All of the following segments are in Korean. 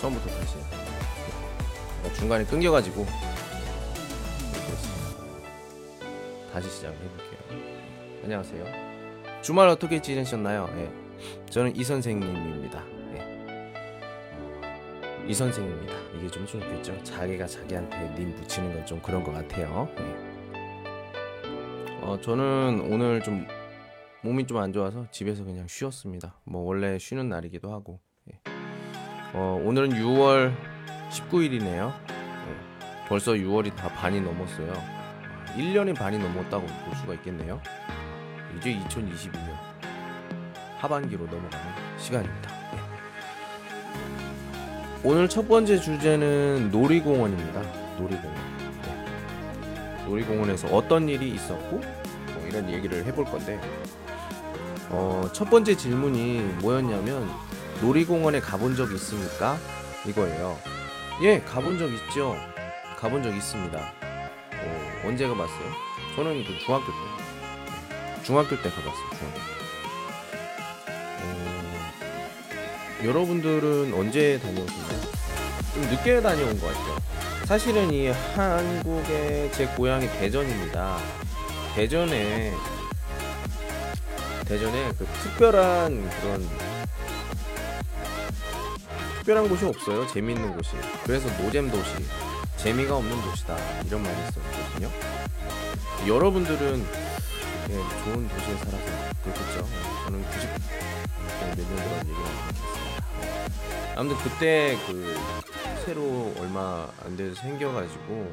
처음부터 다시 제가 중간에 끊겨가지고. 다시 시작을 해볼게요. 안녕하세요. 주말 어떻게 지내셨나요? 예. 저는 이 선생님입니다. 예. 이 선생입니다. 이게 좀 좋겠죠? 자기가 자기한테 님 붙이는 건 좀 그런 것 같아요. 예. 어, 저는 오늘 좀 몸이 좀 안 좋아서 집에서 그냥 쉬었습니다. 뭐 원래 쉬는 날이기도 하고. 예. 어, 오늘은 6월 19일이네요. 벌써 6월이 다 반이 넘었어요. 1년이 반이 넘었다고 볼 수가 있겠네요. 이제 2022년 하반기로 넘어가는 시간입니다. 예. 오늘 첫 번째 주제는 놀이공원입니다. 놀이공원. 예. 놀이공원에서 어떤 일이 있었고 뭐 이런 얘기를 해볼 건데 어, 첫 번째 질문이 뭐였냐면 놀이공원에 가본 적 있습니까? 이거예요. 예, 가본 적 있죠. 가본 적 있습니다. 어, 언제 가봤어요? 저는 그 중학교 때. 중학교 때 가봤어요. 중학교 때. 어, 여러분들은 언제 다녀오셨나요? 좀 늦게 다녀온 것 같아요. 사실은 이 한국의 제 고향이 대전입니다. 대전에 대전에 그 특별한 그런 특별한 곳이 없어요. 재미있는 곳이. 그래서 노잼 도시, 재미가 없는 도시다 이런 말이 있었거든요. 여러분들은 예, 좋은 도시에 살아서 그렇겠죠. 저는 90몇 년도란 얘기를 못했습니다. 아무튼 그때 그 새로 얼마 안 돼서 생겨가지고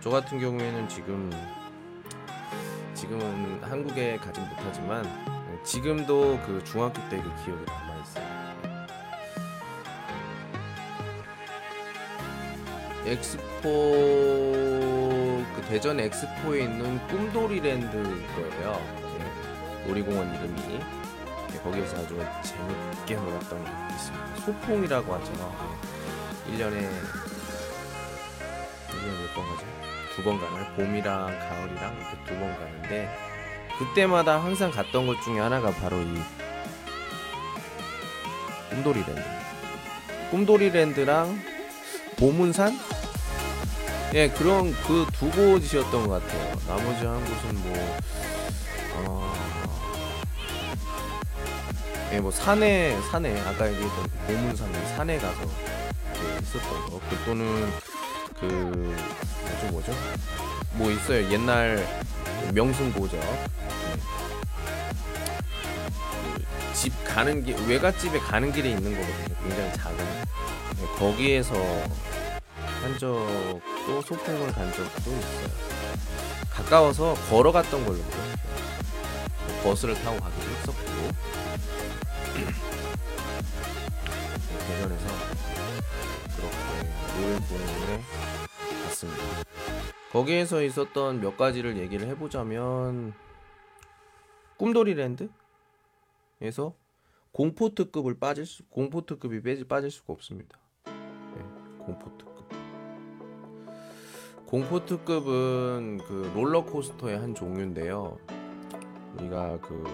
저 같은 경우에는 지금 지금은 한국에 가진 못하지만 지금도 그 중학교 때 그 기억이 있어요. 엑스포 그 대전 엑스포에 있는 꿈돌이랜드 거예요. 예, 놀이공원 이름이 예, 거기에서 아주 재밌게 놀았던 게 있습니다. 소풍이라고 하죠. 예, 1년에 1년에 몇 번 가죠? 두 번 가나요? 봄이랑 가을이랑 이렇게 두 번 가는데 그때마다 항상 갔던 것 중에 하나가 바로 이 꿈돌이랜드. 꿈돌이랜드랑 보문산? 예, 그런 그 두 곳이었던 것 같아요. 나머지 한 곳은 뭐, 어, 예, 뭐 산에 산에 아까 얘기했던 그 보문산에 산에 가서 예, 있었던 거. 그 또는 그 뭐죠 뭐죠? 뭐 있어요. 옛날 명승고죠. 그집 가는 길 외갓집에 가는 길에 있는 거거든요. 굉장히 작은 예, 거기에서 한 적도 소풍을 간 적도 있어요. 가까워서 걸어갔던 걸로 기억해요. 뭐 버스를 타고 가기도 했었고 대전에서 그렇게 노인공원에 갔습니다. 거기에서 있었던 몇 가지를 얘기를 해보자면 꿈돌이랜드에서 공포 특급을 빠질 수 공포 특급이 빠질 수가 없습니다. 네, 공포 특급. 공포 특급은 그 롤러코스터의 한 종류인데요. 우리가 그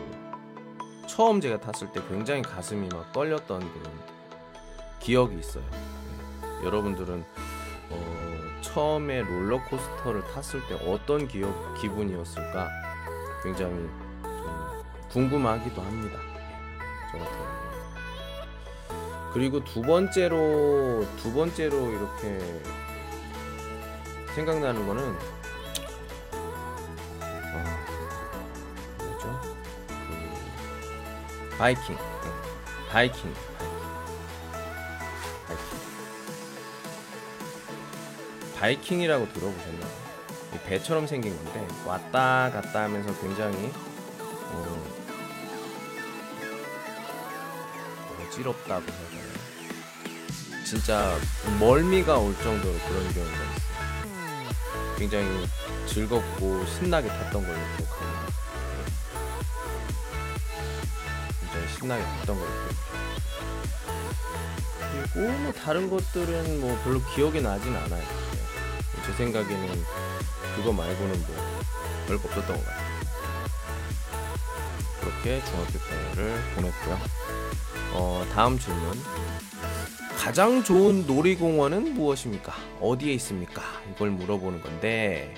처음 제가 탔을 때 굉장히 가슴이 막 떨렸던 그런 기억이 있어요. 네, 여러분들은 어, 처음에 롤러코스터를 탔을 때 어떤 기억 기분이었을까 굉장히 좀 궁금하기도 합니다. 저 같은 경우. 그리고 두 번째로 두 번째로 이렇게 생각나는 거는 아, 뭐죠? 그 바이킹, 네. 바이킹, 바이킹. 바이킹이라고 들어보셨나요? 이 배처럼 생긴 건데 왔다 갔다 하면서 굉장히 어, 어지럽다고 해야 되나? 진짜 멀미가 올 정도로 그런 경우가 있어요. 굉장히 즐겁고 신나게 탔던 걸로 기억합니다. 굉장히 신나게 탔던 걸로 기억해요. 그리고 뭐 다른 것들은 뭐 별로 기억이 나진 않아요. 네. 제 생각에는 그거 말고는 뭐 별거 없었던 것 같아요. 그렇게 중학교 때를 보냈고요. 어, 다음 질문. 가장 좋은 놀이공원은 무엇입니까? 어디에 있습니까? 이걸 물어보는 건데,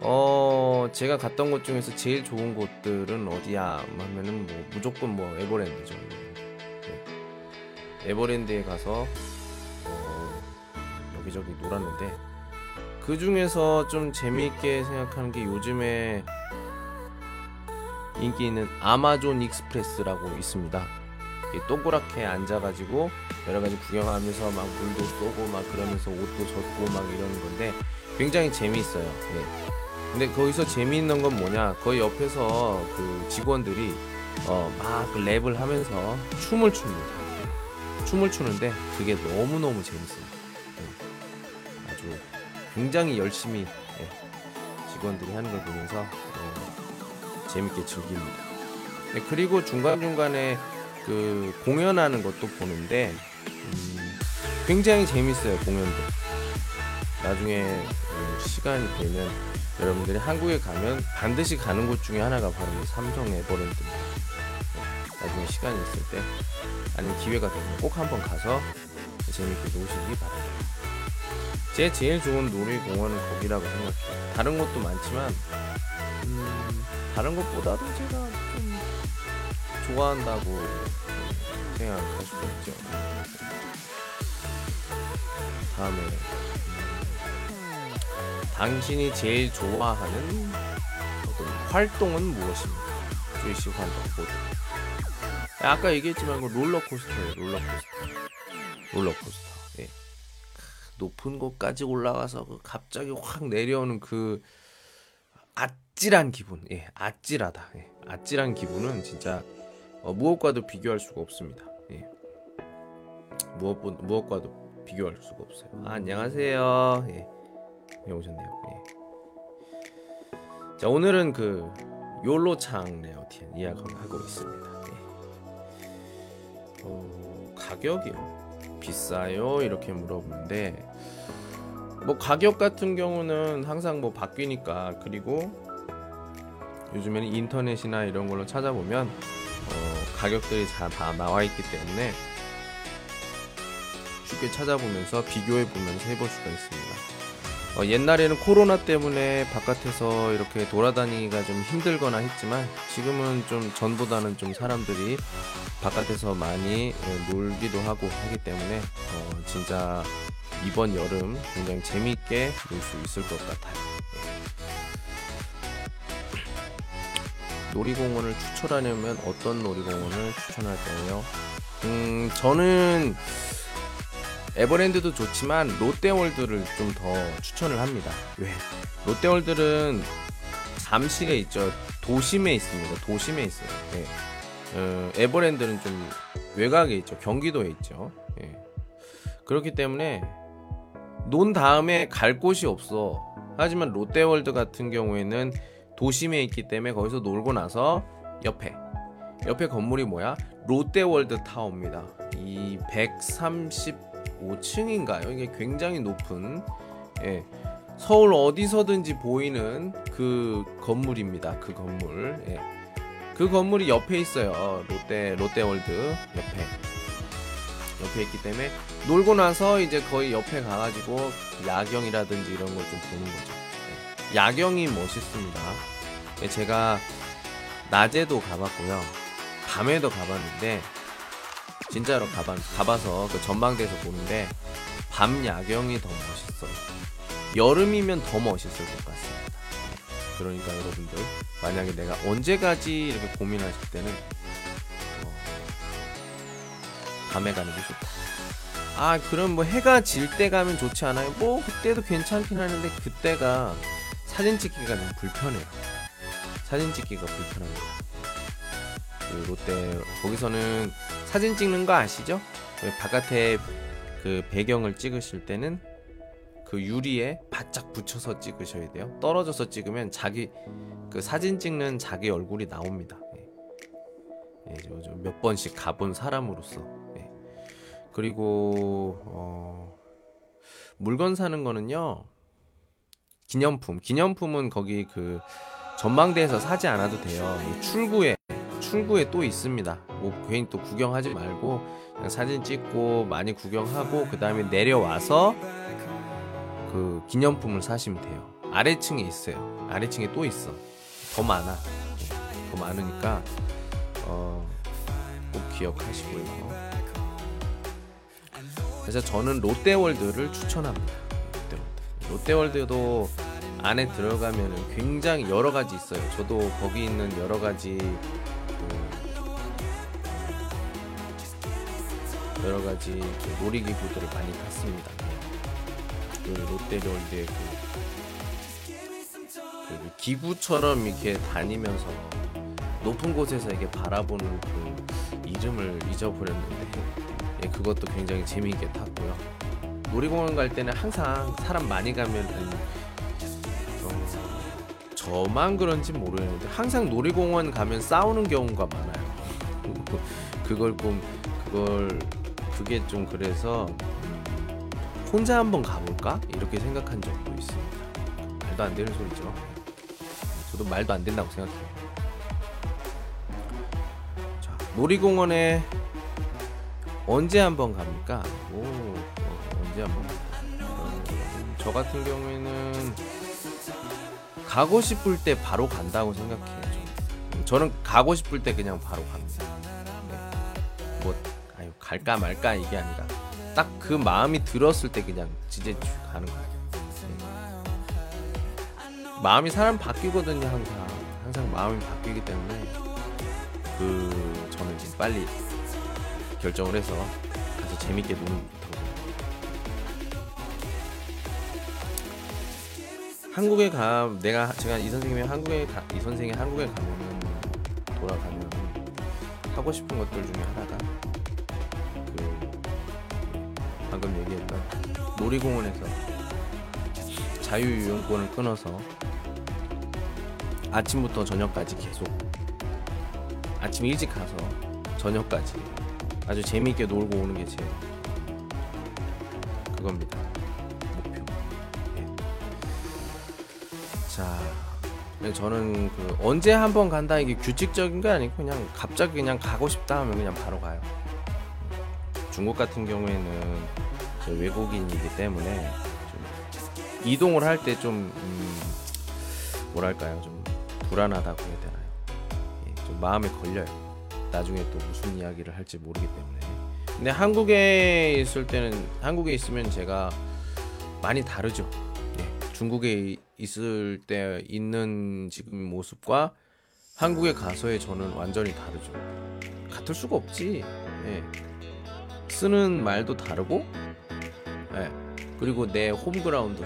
어, 제가 갔던 곳 중에서 제일 좋은 곳들은 어디야? 하면은 뭐, 무조건 뭐, 에버랜드죠. 네. 에버랜드에 가서, 어, 여기저기 놀았는데, 그 중에서 좀 재미있게 생각하는 게 요즘에 인기 있는 아마존 익스프레스라고 있습니다. 동그랗게 앉아가지고 여러 가지 구경하면서 막 물도 쏘고 막 그러면서 옷도 젖고 막 이러는 건데 굉장히 재미있어요. 네. 근데 거기서 재미있는 건 뭐냐? 거의 옆에서 그 직원들이 어, 막 랩을 하면서 춤을 춥니다. 춤을 추는데 그게 너무너무 재밌어요. 네. 아주 굉장히 열심히 네. 직원들이 하는 걸 보면서 어, 재밌게 즐깁니다. 네, 그리고 중간중간에 그 공연하는 것도 보는데 음, 굉장히 재밌어요 공연도. 나중에 음, 시간이 되면 여러분들이 한국에 가면 반드시 가는 곳 중에 하나가 바로 삼성 에버랜드입니다. 네, 나중에 시간이 있을 때 아니면 기회가 되면 꼭 한번 가서 재밌게 노시기 바랍니다. 제 제일 좋은 놀이공원은 거기라고 생각해요. 다른 곳도 많지만 음, 다른 것보다도 제가 좀 좋아한다고 생각할 수도 있죠. 다음에 음, 당신이 제일 좋아하는 어떤 활동은 무엇입니까? 주이씨 활동 모두. 아까 얘기했지만 그 롤러코스터예요. 롤러코스터. 롤러코스터. 예. 높은 곳까지 올라가서 그 갑자기 확 내려오는 그 아찔한 기분. 예, 아찔하다. 예, 아찔한 기분은 진짜 어, 무엇과도 비교할 수가 없습니다. 예. 무엇 무엇과도 비교할 수가 없어요. 아, 안녕하세요. 예. 네, 오셨네요. 예. 자 오늘은 그 욜로창 레어티엔 이야기를 하고 있습니다. 예. 어, 가격이요? 비싸요? 이렇게 물어보는데 뭐 가격 같은 경우는 항상 뭐 바뀌니까 그리고 요즘에는 인터넷이나 이런 걸로 찾아보면 어, 가격들이 다, 다 나와 있기 때문에 쉽게 찾아보면서 비교해 보면서 해볼 수가 있습니다. 어, 옛날에는 코로나 때문에 바깥에서 이렇게 돌아다니기가 좀 힘들거나 했지만 지금은 좀 전보다는 좀 사람들이 바깥에서 많이 예, 놀기도 하고 하기 때문에 어, 진짜 이번 여름 굉장히 재미있게 놀 수 있을 것 같아요. 놀이공원을 추천하려면 어떤 놀이공원을 추천할까요? 음, 저는 에버랜드도 좋지만 롯데월드를 좀 더 추천을 합니다. 왜? 롯데월드는 잠실에 있죠. 도심에 있습니다. 도심에 있어요. 네. 어, 에버랜드는 좀 외곽에 있죠. 경기도에 있죠. 예. 그렇기 때문에 논 다음에 갈 곳이 없어. 하지만 롯데월드 같은 경우에는 도심에 있기 때문에 거기서 놀고 나서 옆에 옆에 건물이 뭐야? 롯데월드 타워입니다. 이 135층인가요? 이게 굉장히 높은 예, 서울 어디서든지 보이는 그 건물입니다. 그 건물. 예. 그 건물이 옆에 있어요. 롯데 롯데월드 옆에. 옆에 있기 때문에 놀고 나서 이제 거의 옆에 가가지고 야경이라든지 이런 걸 좀 보는 거죠. 예. 야경이 멋있습니다. 예, 제가 낮에도 가봤고요. 밤에도 가봤는데 진짜로 가봐, 가봐서 그 전망대에서 보는데 밤 야경이 더 멋있어요. 여름이면 더 멋있을 것 같습니다. 그러니까 여러분들 만약에 내가 언제 가지 이렇게 고민하실 때는 어, 밤에 가는 게 좋다. 아 그럼 뭐 해가 질 때 가면 좋지 않아요? 뭐 그때도 괜찮긴 하는데 그때가 사진 찍기가 좀 불편해요. 사진 찍기가 불편합니다. 그 롯데 거기서는 사진 찍는 거 아시죠? 그 바깥에 그 배경을 찍으실 때는 그 유리에 바짝 붙여서 찍으셔야 돼요. 떨어져서 찍으면 자기 그 사진 찍는 자기 얼굴이 나옵니다. 예. 예, 몇 번씩 가본 사람으로서. 예. 그리고 어, 물건 사는 거는요. 기념품. 기념품은 거기 그 전망대에서 사지 않아도 돼요. 출구에 출구에 또 있습니다. 뭐 괜히 또 구경하지 말고 그냥 사진 찍고 많이 구경하고 그 다음에 내려와서 그 기념품을 사시면 돼요. 아래층에 있어요. 아래층에 또 있어. 더 많아. 더 많으니까 어, 꼭 기억하시고요. 그래서 저는 롯데월드를 추천합니다. 롯데월드. 롯데월드도 안에 들어가면 굉장히 여러 가지 있어요. 저도 거기 있는 여러 가지 그 여러 가지 그 놀이기구들을 많이 탔습니다. 그 롯데월드의 그, 그 기구처럼 이렇게 다니면서 높은 곳에서 이렇게 바라보는 그 이름을 잊어버렸는데 예, 그것도 굉장히 재미있게 탔고요. 놀이공원 갈 때는 항상 사람 많이 가면은 어, 저만 그런지 모르겠는데 항상 놀이공원 가면 싸우는 경우가 많아요. 그걸 좀 그걸 그게 좀 그래서 음, 혼자 한번 가볼까 이렇게 생각한 적도 있습니다. 말도 안 되는 소리죠. 저도 말도 안 된다고 생각해요. 자, 놀이공원에 언제 한번 갑니까? 오, 어, 언제 한번? 어, 저 같은 경우에는 가고 싶을 때 바로 간다고 생각해요. 저는, 가고 싶을 때 그냥 바로 갑니다. 네. 뭐 아유 갈까 말까 이게 아니라 딱 그 마음이 들었을 때 그냥 진짜 가는 거예요. 네. 마음이 사람 바뀌거든요 항상 항상 마음이 바뀌기 때문에 그 저는 지금 빨리 결정을 해서 가서 재밌게 노는 거거든요. 한국에 가 내가 제가 이 선생님이 한국에 가, 이 선생이 한국에 가면은 돌아가면 하고 싶은 것들 중에 하나가 그 방금 얘기했던 놀이공원에서 자유이용권을 끊어서 아침부터 저녁까지 계속 아침 일찍 가서 저녁까지 아주 재미있게 놀고 오는 게 제 그겁니다 자, 네, 저는 그 언제 한 번 간다 이게 규칙적인 게 아니고 그냥 갑자기 그냥 가고 싶다 하면 그냥 바로 가요. 중국 같은 경우에는 저 외국인이기 때문에 좀 이동을 할 때좀 음, 뭐랄까요 좀 불안하다고 해야 되나요? 예, 좀 마음에 걸려요. 나중에 또 무슨 이야기를 할지 모르기 때문에. 근데 한국에 있을 때는 한국에 있으면 제가 많이 다르죠. 예, 중국에 있을 때 있는 지금 모습과 한국에 가서의 저는 완전히 다르죠. 같을 수가 없지. 예. 쓰는 말도 다르고, 예. 그리고 내 홈그라운드,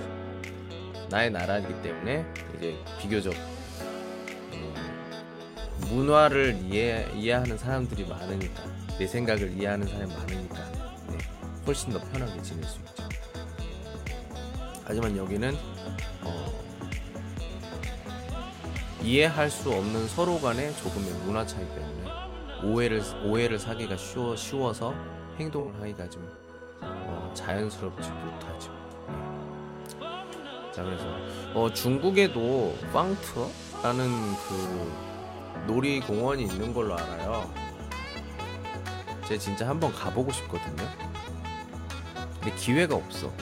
나의 나라이기 때문에 이제 비교적 음, 문화를 이해 이해하는 사람들이 많으니까 내 생각을 이해하는 사람이 많으니까 네, 훨씬 더 편하게 지낼 수 있죠. 하지만 여기는 어, 이해할 수 없는 서로 간의 조금의 문화 차이 때문에 오해를 오해를 사기가 쉬워 쉬워서 행동을 하기가 좀 어, 자연스럽지 못하죠. 네. 자 그래서 어, 중국에도 빵트라는 그 놀이공원이 있는 걸로 알아요. 제가 진짜 한번 가보고 싶거든요. 근데 기회가 없어.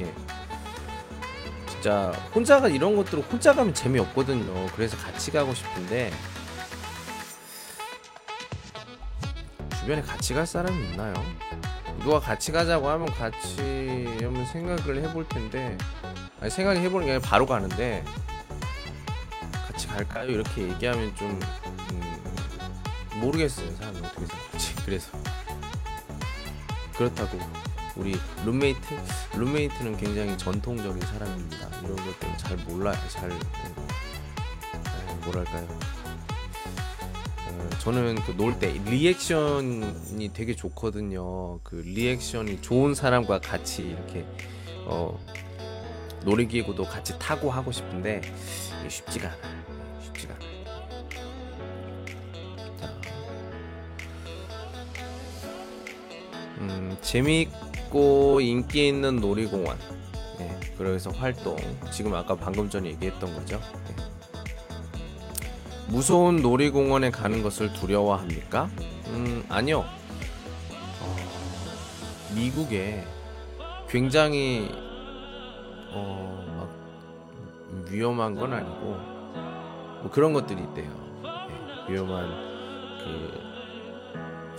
예. 진짜 혼자가 이런 것들을 혼자 가면 재미없거든요. 그래서 같이 가고 싶은데 주변에 같이 갈 사람이 있나요? 누가 같이 가자고 하면 같이 한번 생각을 해볼 텐데 아니 생각을 해보는 게 아니라 바로 가는데 같이 갈까요? 이렇게 얘기하면 좀 음, 모르겠어요 사람이 어떻게 생각할지 그래서 그렇다고 우리 룸메이트? 룸메이트는 굉장히 전통적인 사람입니다. 이런 것 때문에 잘 몰라요 잘 에, 뭐랄까요? 어, 저는 그 놀 때 리액션이 되게 좋거든요. 그 리액션이 좋은 사람과 같이 이렇게 어 놀이기구도 같이 타고 하고 싶은데 쉽지가 않아요. 쉽지가 않아요. 자. 음, 재미 있고 인기 있는 놀이공원. 네, 그래서 활동. 지금 아까 방금 전에 얘기했던 거죠. 네. 무서운 놀이공원에 가는 것을 두려워합니까? 음, 아니요. 어, 미국에 굉장히 어, 막 위험한 건 아니고 뭐 그런 것들이 있대요. 예, 위험한 그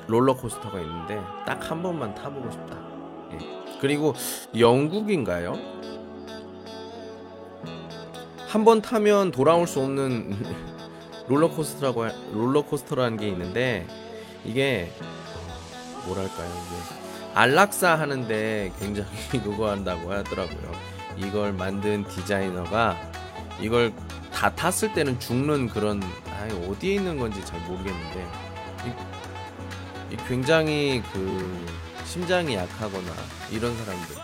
롤러코스터가 있는데 딱 한 번만 타보고 싶다. 예. 그리고 영국인가요? 한 번 타면 돌아올 수 없는 롤러코스터라고 할- 롤러코스터라는 게 있는데 이게 뭐랄까요 이게 안락사 하는데 굉장히 요구한다고 하더라고요. 이걸 만든 디자이너가 이걸 다 탔을 때는 죽는 그런 아 어디에 있는 건지 잘 모르겠는데 이, 이 굉장히 그 심장이 약하거나 이런 사람들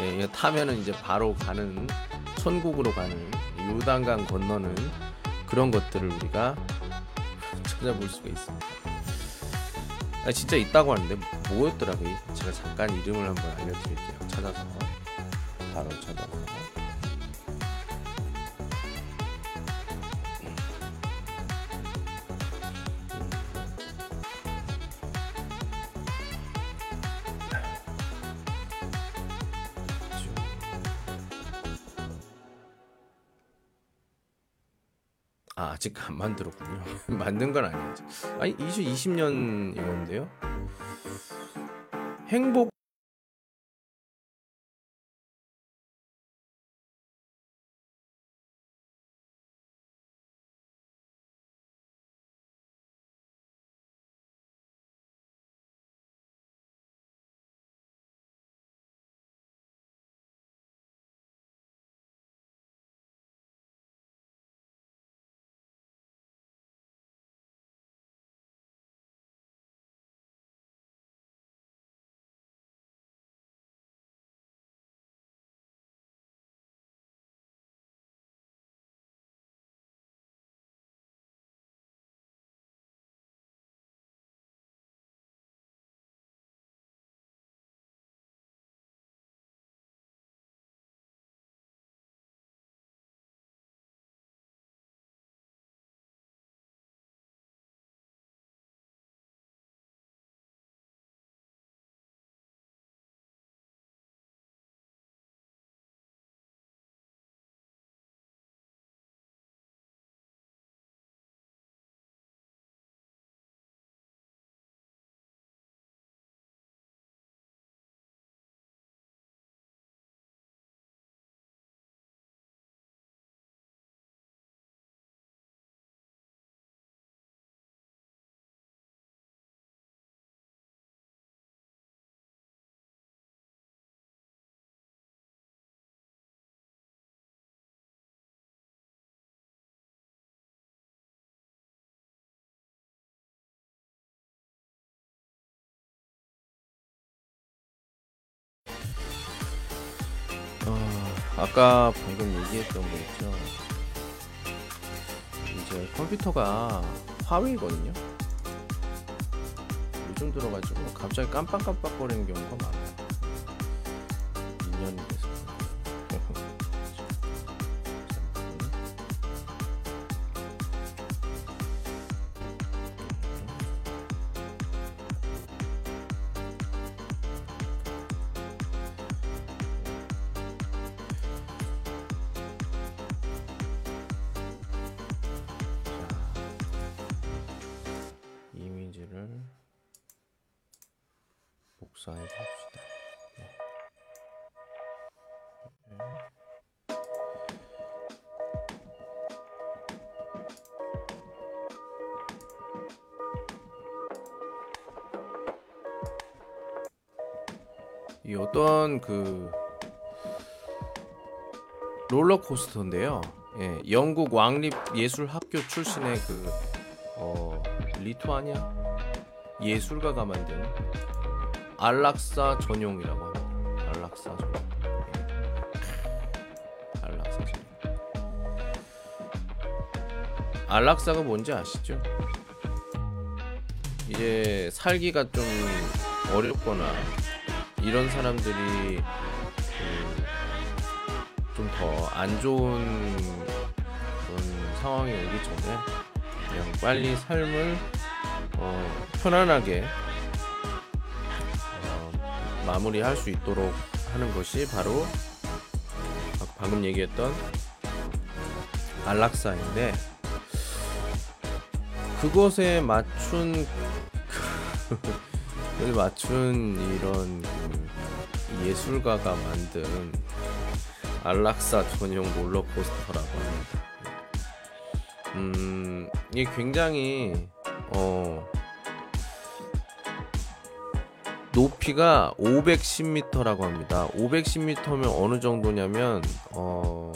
예, 타면은 이제 바로 가는 천국으로 가는 요단강 건너는 그런 것들을 우리가 찾아볼 수가 있습니다. 아, 진짜 있다고 하는데 뭐였더라고요? 제가 잠깐 이름을 한번 알려드릴게요. 찾아서 바로 찾아서 아, 아직 안 만들었군요. 만든 건 아니죠. 아니, 2020년 이건데요. 행복 아까 방금 얘기했던 거 있죠. 이제 컴퓨터가 화웨이거든요. 요즘 들어가지고 갑자기 깜빡깜빡거리는 경우가 많아요. 복사해 봅시다. 네. 이 어떤 그 롤러코스터인데요. 예, 영국 왕립 예술학교 출신의 그 어, 리투아니아 예술가가 만든 안락사 전용이라고 합니다. 안락사 전용. 예. 안락사 전용. 안락사가 뭔지 아시죠? 이제 살기가 좀 어렵거나 이런 사람들이 좀 더 안 좋은 그런 상황이 오기 전에 그냥 빨리 삶을 어, 편안하게 어, 마무리할 수 있도록 하는 것이 바로 방금 얘기했던 안락사인데 그것에 맞춘 그 맞춘 이런 그 예술가가 만든 안락사 전용 롤러코스터라고 합니다. 음, 이게 굉장히 어 높이가 510m라고 합니다. 510m면 어느 정도냐면 어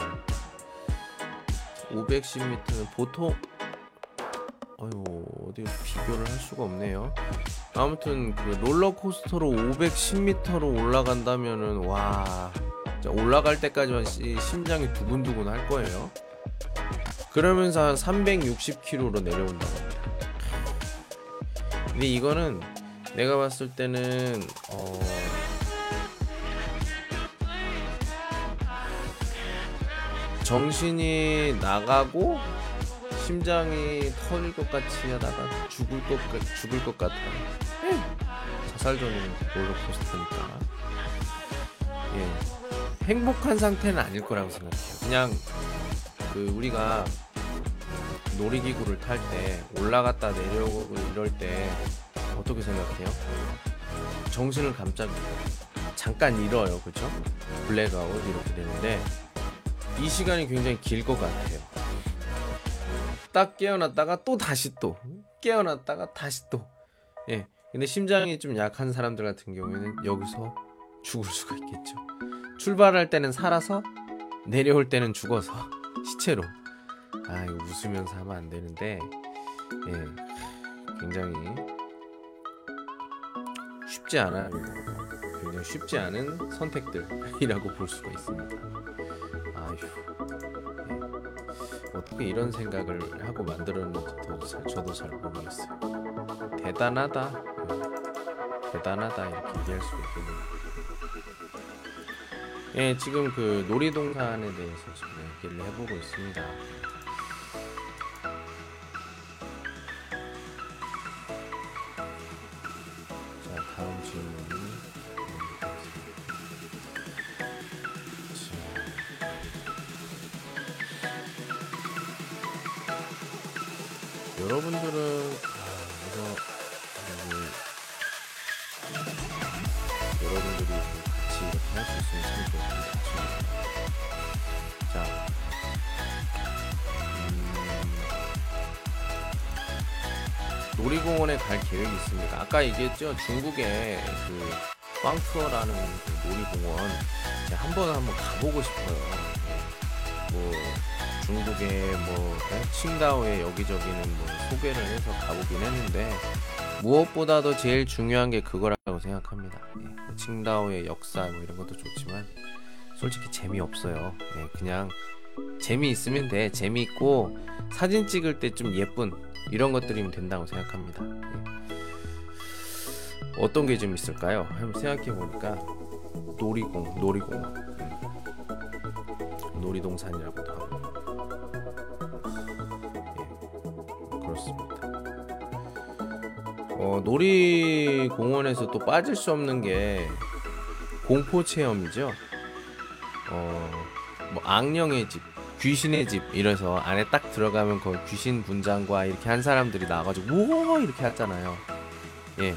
510m는 보통 어휴 어디 비교를 할 수가 없네요. 아무튼 그 롤러코스터로 510m로 올라간다면은 와 올라갈 때까지만 시- 심장이 두근두근 할 거예요. 그러면서 한 360km로 내려온다고 합니다. 근데 이거는 내가 봤을 때는 어 정신이 나가고 심장이 터질 것 같이 하다가 죽을 것 같- 죽을 것 같아. 자살 전용 롤러코스터니까. 예. 행복한 상태는 아닐 거라고 생각해요. 그냥 그 우리가 놀이기구를 탈 때 올라갔다 내려오고 이럴 때 어떻게 생각해요? 정신을 깜짝 잠깐 잃어요, 그죠? 블랙아웃 이렇게 되는데 이 시간이 굉장히 길 것 같아요. 딱 깨어났다가 또 다시 또 깨어났다가 다시 또 예. 근데 심장이 좀 약한 사람들 같은 경우에는 여기서 죽을 수가 있겠죠. 출발할 때는 살아서 내려올 때는 죽어서 시체로. 아 이거 웃으면서 하면 안 되는데 예. 굉장히 쉽지 않아요. 굉장히 쉽지 않은 선택들이라고 볼 수가 있습니다. 아휴. 예. 어떻게 이런 생각을 하고 만들었는지 저도 잘, 모르겠어요. 대단하다. 예. 대단하다 이렇게 얘기할 수가 있겠네요. 예, 지금 그 놀이동산에 대해서 지금 얘기를 해보고 있습니다. 아까 얘기했죠. 중국에 그 빵투어라는 그 놀이공원 한번 한번 가보고 싶어요. 예. 뭐 중국의 뭐 예? 칭다오의 여기저기는 뭐 소개를 해서 가보긴 했는데 무엇보다도 제일 중요한 게 그거라고 생각합니다. 예. 뭐 칭다오의 역사 뭐 이런 것도 좋지만 솔직히 재미없어요. 예. 그냥 재미있으면 돼. 재미있고 사진 찍을 때 좀 예쁜 이런 것들이면 된다고 생각합니다. 예. 어떤 게 좀 있을까요? 한번 생각해 보니까 놀이공, 놀이공원, 음. 놀이동산이라고도 하고 예. 그렇습니다. 어, 놀이공원에서 또 빠질 수 없는 게 공포 체험이죠. 어, 뭐 악령의 집, 귀신의 집 이래서 안에 딱 들어가면 그 귀신 분장과 이렇게 한 사람들이 나와가지고 우와 이렇게 하잖아요. 예,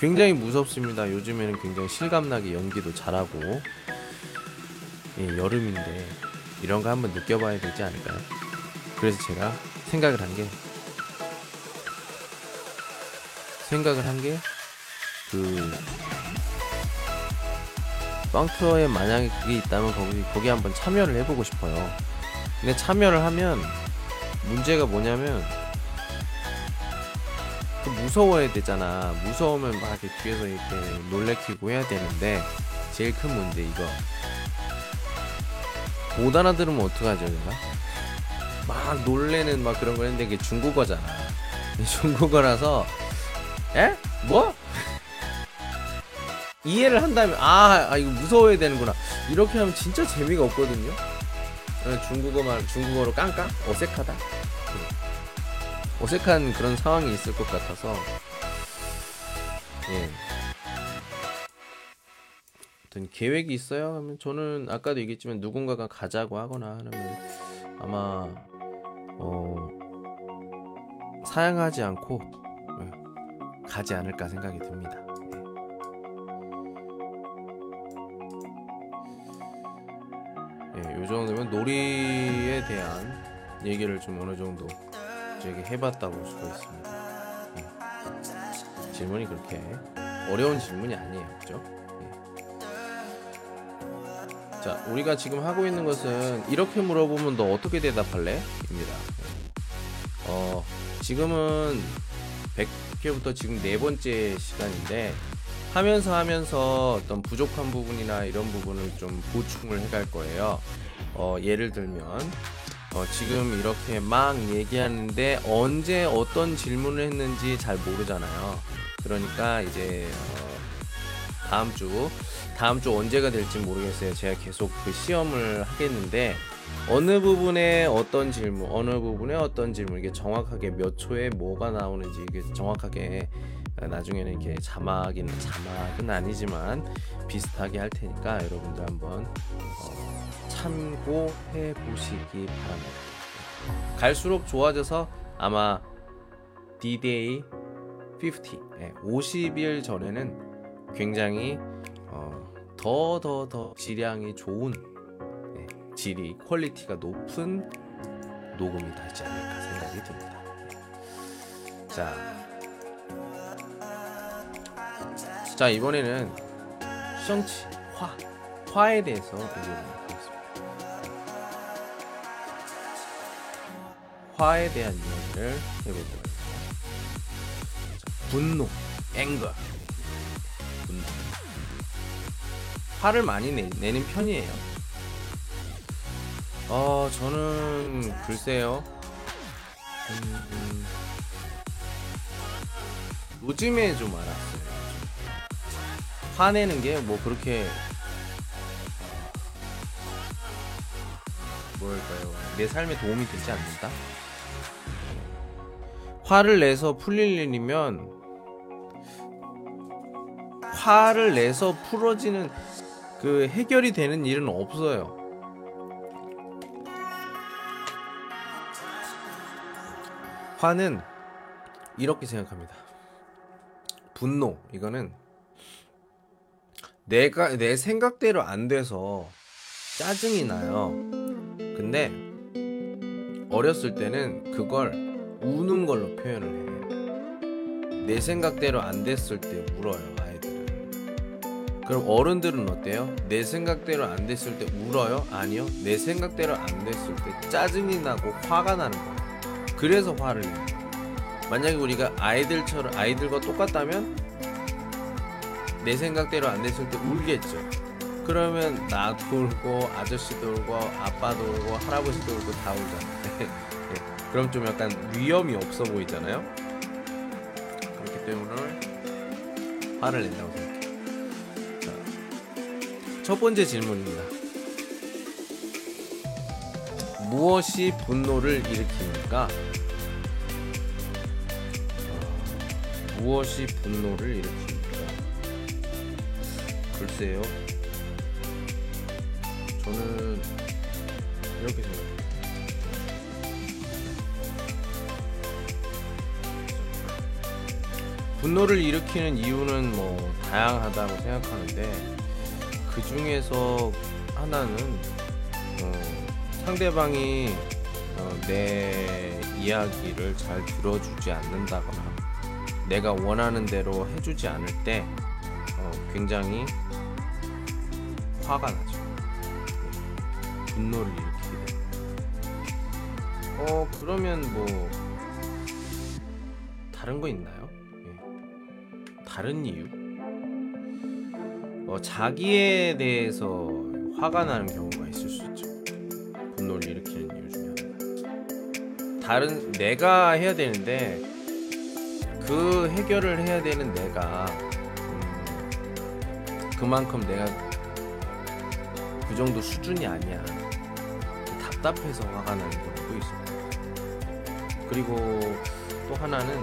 굉장히 무섭습니다. 요즘에는 굉장히 실감나게 연기도 잘하고 예, 여름인데 이런 거 한번 느껴봐야 되지 않을까요? 그래서 제가 생각을 한 게 생각을 한 게그 빵투어에 만약에 그게 있다면 거기 거기 한번 참여를 해보고 싶어요. 근데 참여를 하면 문제가 뭐냐면 그 무서워야 되잖아. 무서우면 막 이렇게 뒤에서 이렇게 놀래키고 해야 되는데 제일 큰 문제 이거 못 알아들으면 어떡하죠, 내가? 막 놀래는 막 그런 거 했는데 이게 중국어잖아. 중국어라서 에? 뭐? 이해를 한다면 아, 아 이거 무서워야 되는구나. 이렇게 하면 진짜 재미가 없거든요. 어, 중국어 말 중국어로 깡깡 어색하다. 어색한 그런 상황이 있을 것 같아서 예. 어떤 계획이 있어요? 하면 저는 아까도 얘기했지만 누군가가 가자고 하거나 하면 아마 어 사양하지 않고 예, 가지 않을까 생각이 듭니다. 예, 요 정도면 놀이에 대한 얘기를 좀 어느 정도 저에게 해봤다고 볼 수가 있습니다. 예. 질문이 그렇게 어려운 질문이 아니에요, 그죠? 예. 자, 우리가 지금 하고 있는 것은 이렇게 물어보면 너 어떻게 대답할래? 입니다. 예. 어, 지금은 100회부터 지금 네 번째 시간인데 하면서 하면서 어떤 부족한 부분이나 이런 부분을 좀 보충을 해갈 거예요. 어, 예를 들면 어, 지금 이렇게 막 얘기하는데 언제 어떤 질문을 했는지 잘 모르잖아요. 그러니까 이제 어, 다음 주 다음 주 언제가 될지 모르겠어요. 제가 계속 그 시험을 하겠는데 어느 부분에 어떤 질문, 어느 부분에 어떤 질문 이게 정확하게 몇 초에 뭐가 나오는지 이게 정확하게 어, 나중에는 이렇게 자막인 자막은 아니지만 비슷하게 할 테니까 여러분들 한번 어, 참고해 보시기 바랍니다. 갈수록 좋아져서 아마 D-Day 50, 예, 50일 전에는 굉장히 어, 더 질량이 좋은 예, 질이 quality가 높은 녹음이 되지 않을까 생각이 듭니다. 자, 자 이번에는 시정치 화 화에 대해서 얘기를 하겠습니다. 화에 대한 이야기를 해보도록 하겠습니다. 자, 분노, 앵거, 분노. 화를 많이 내, 내는 편이에요. 어, 저는 글쎄요. 음, 음, 요즘에 좀 알았어요. 화내는 게 뭐 그렇게 뭐랄까요 내 삶에 도움이 되지 않는다 화를 내서 풀릴 일이면 화를 내서 풀어지는 그 해결이 되는 일은 없어요 화는 이렇게 생각합니다 분노 이거는 내가 내 생각대로 안 돼서 짜증이 나요. 근데 어렸을 때는 그걸 우는 걸로 표현을 해요. 내 생각대로 안 됐을 때 울어요, 아이들은. 그럼 어른들은 어때요? 내 생각대로 안 됐을 때 울어요? 아니요. 내 생각대로 안 됐을 때 짜증이 나고 화가 나는 거예요. 그래서 화를 내요. 만약에 우리가 아이들처럼 아이들과 똑같다면 내 생각대로 안 됐을 때 울겠죠. 그러면 나도 울고 아저씨도 울고 아빠도 울고 할아버지도 울고 다 울잖아요. 네. 그럼 좀 약간 위험이 없어 보이잖아요. 그렇기 때문에 화를 낸다고 생각해요. 자, 첫 번째 질문입니다. 무엇이 분노를 일으킵니까? 어, 무엇이 분노를 일으킵니까? 글쎄요. 저는 이렇게 분노를 일으키는 이유는 뭐 다양하다고 생각하는데 그 중에서 하나는 어, 상대방이 어, 내 이야기를 잘 들어주지 않는다거나 내가 원하는 대로 해주지 않을 때 어, 굉장히 화가 나죠. 네. 분노를 일으키게 돼요. 어 그러면 뭐 다른 거 있나요? 예. 다른 이유? 어, 자기에 대해서 화가 나는 경우가 있을 수 있죠. 분노를 일으키는 이유 중에 하나. 다른 내가 해야 되는데 그 해결을 해야 되는 내가 음, 그만큼 내가 그 정도 수준이 아니야. 답답해서 화가 나는 경우도 있어요. 그리고 또 하나는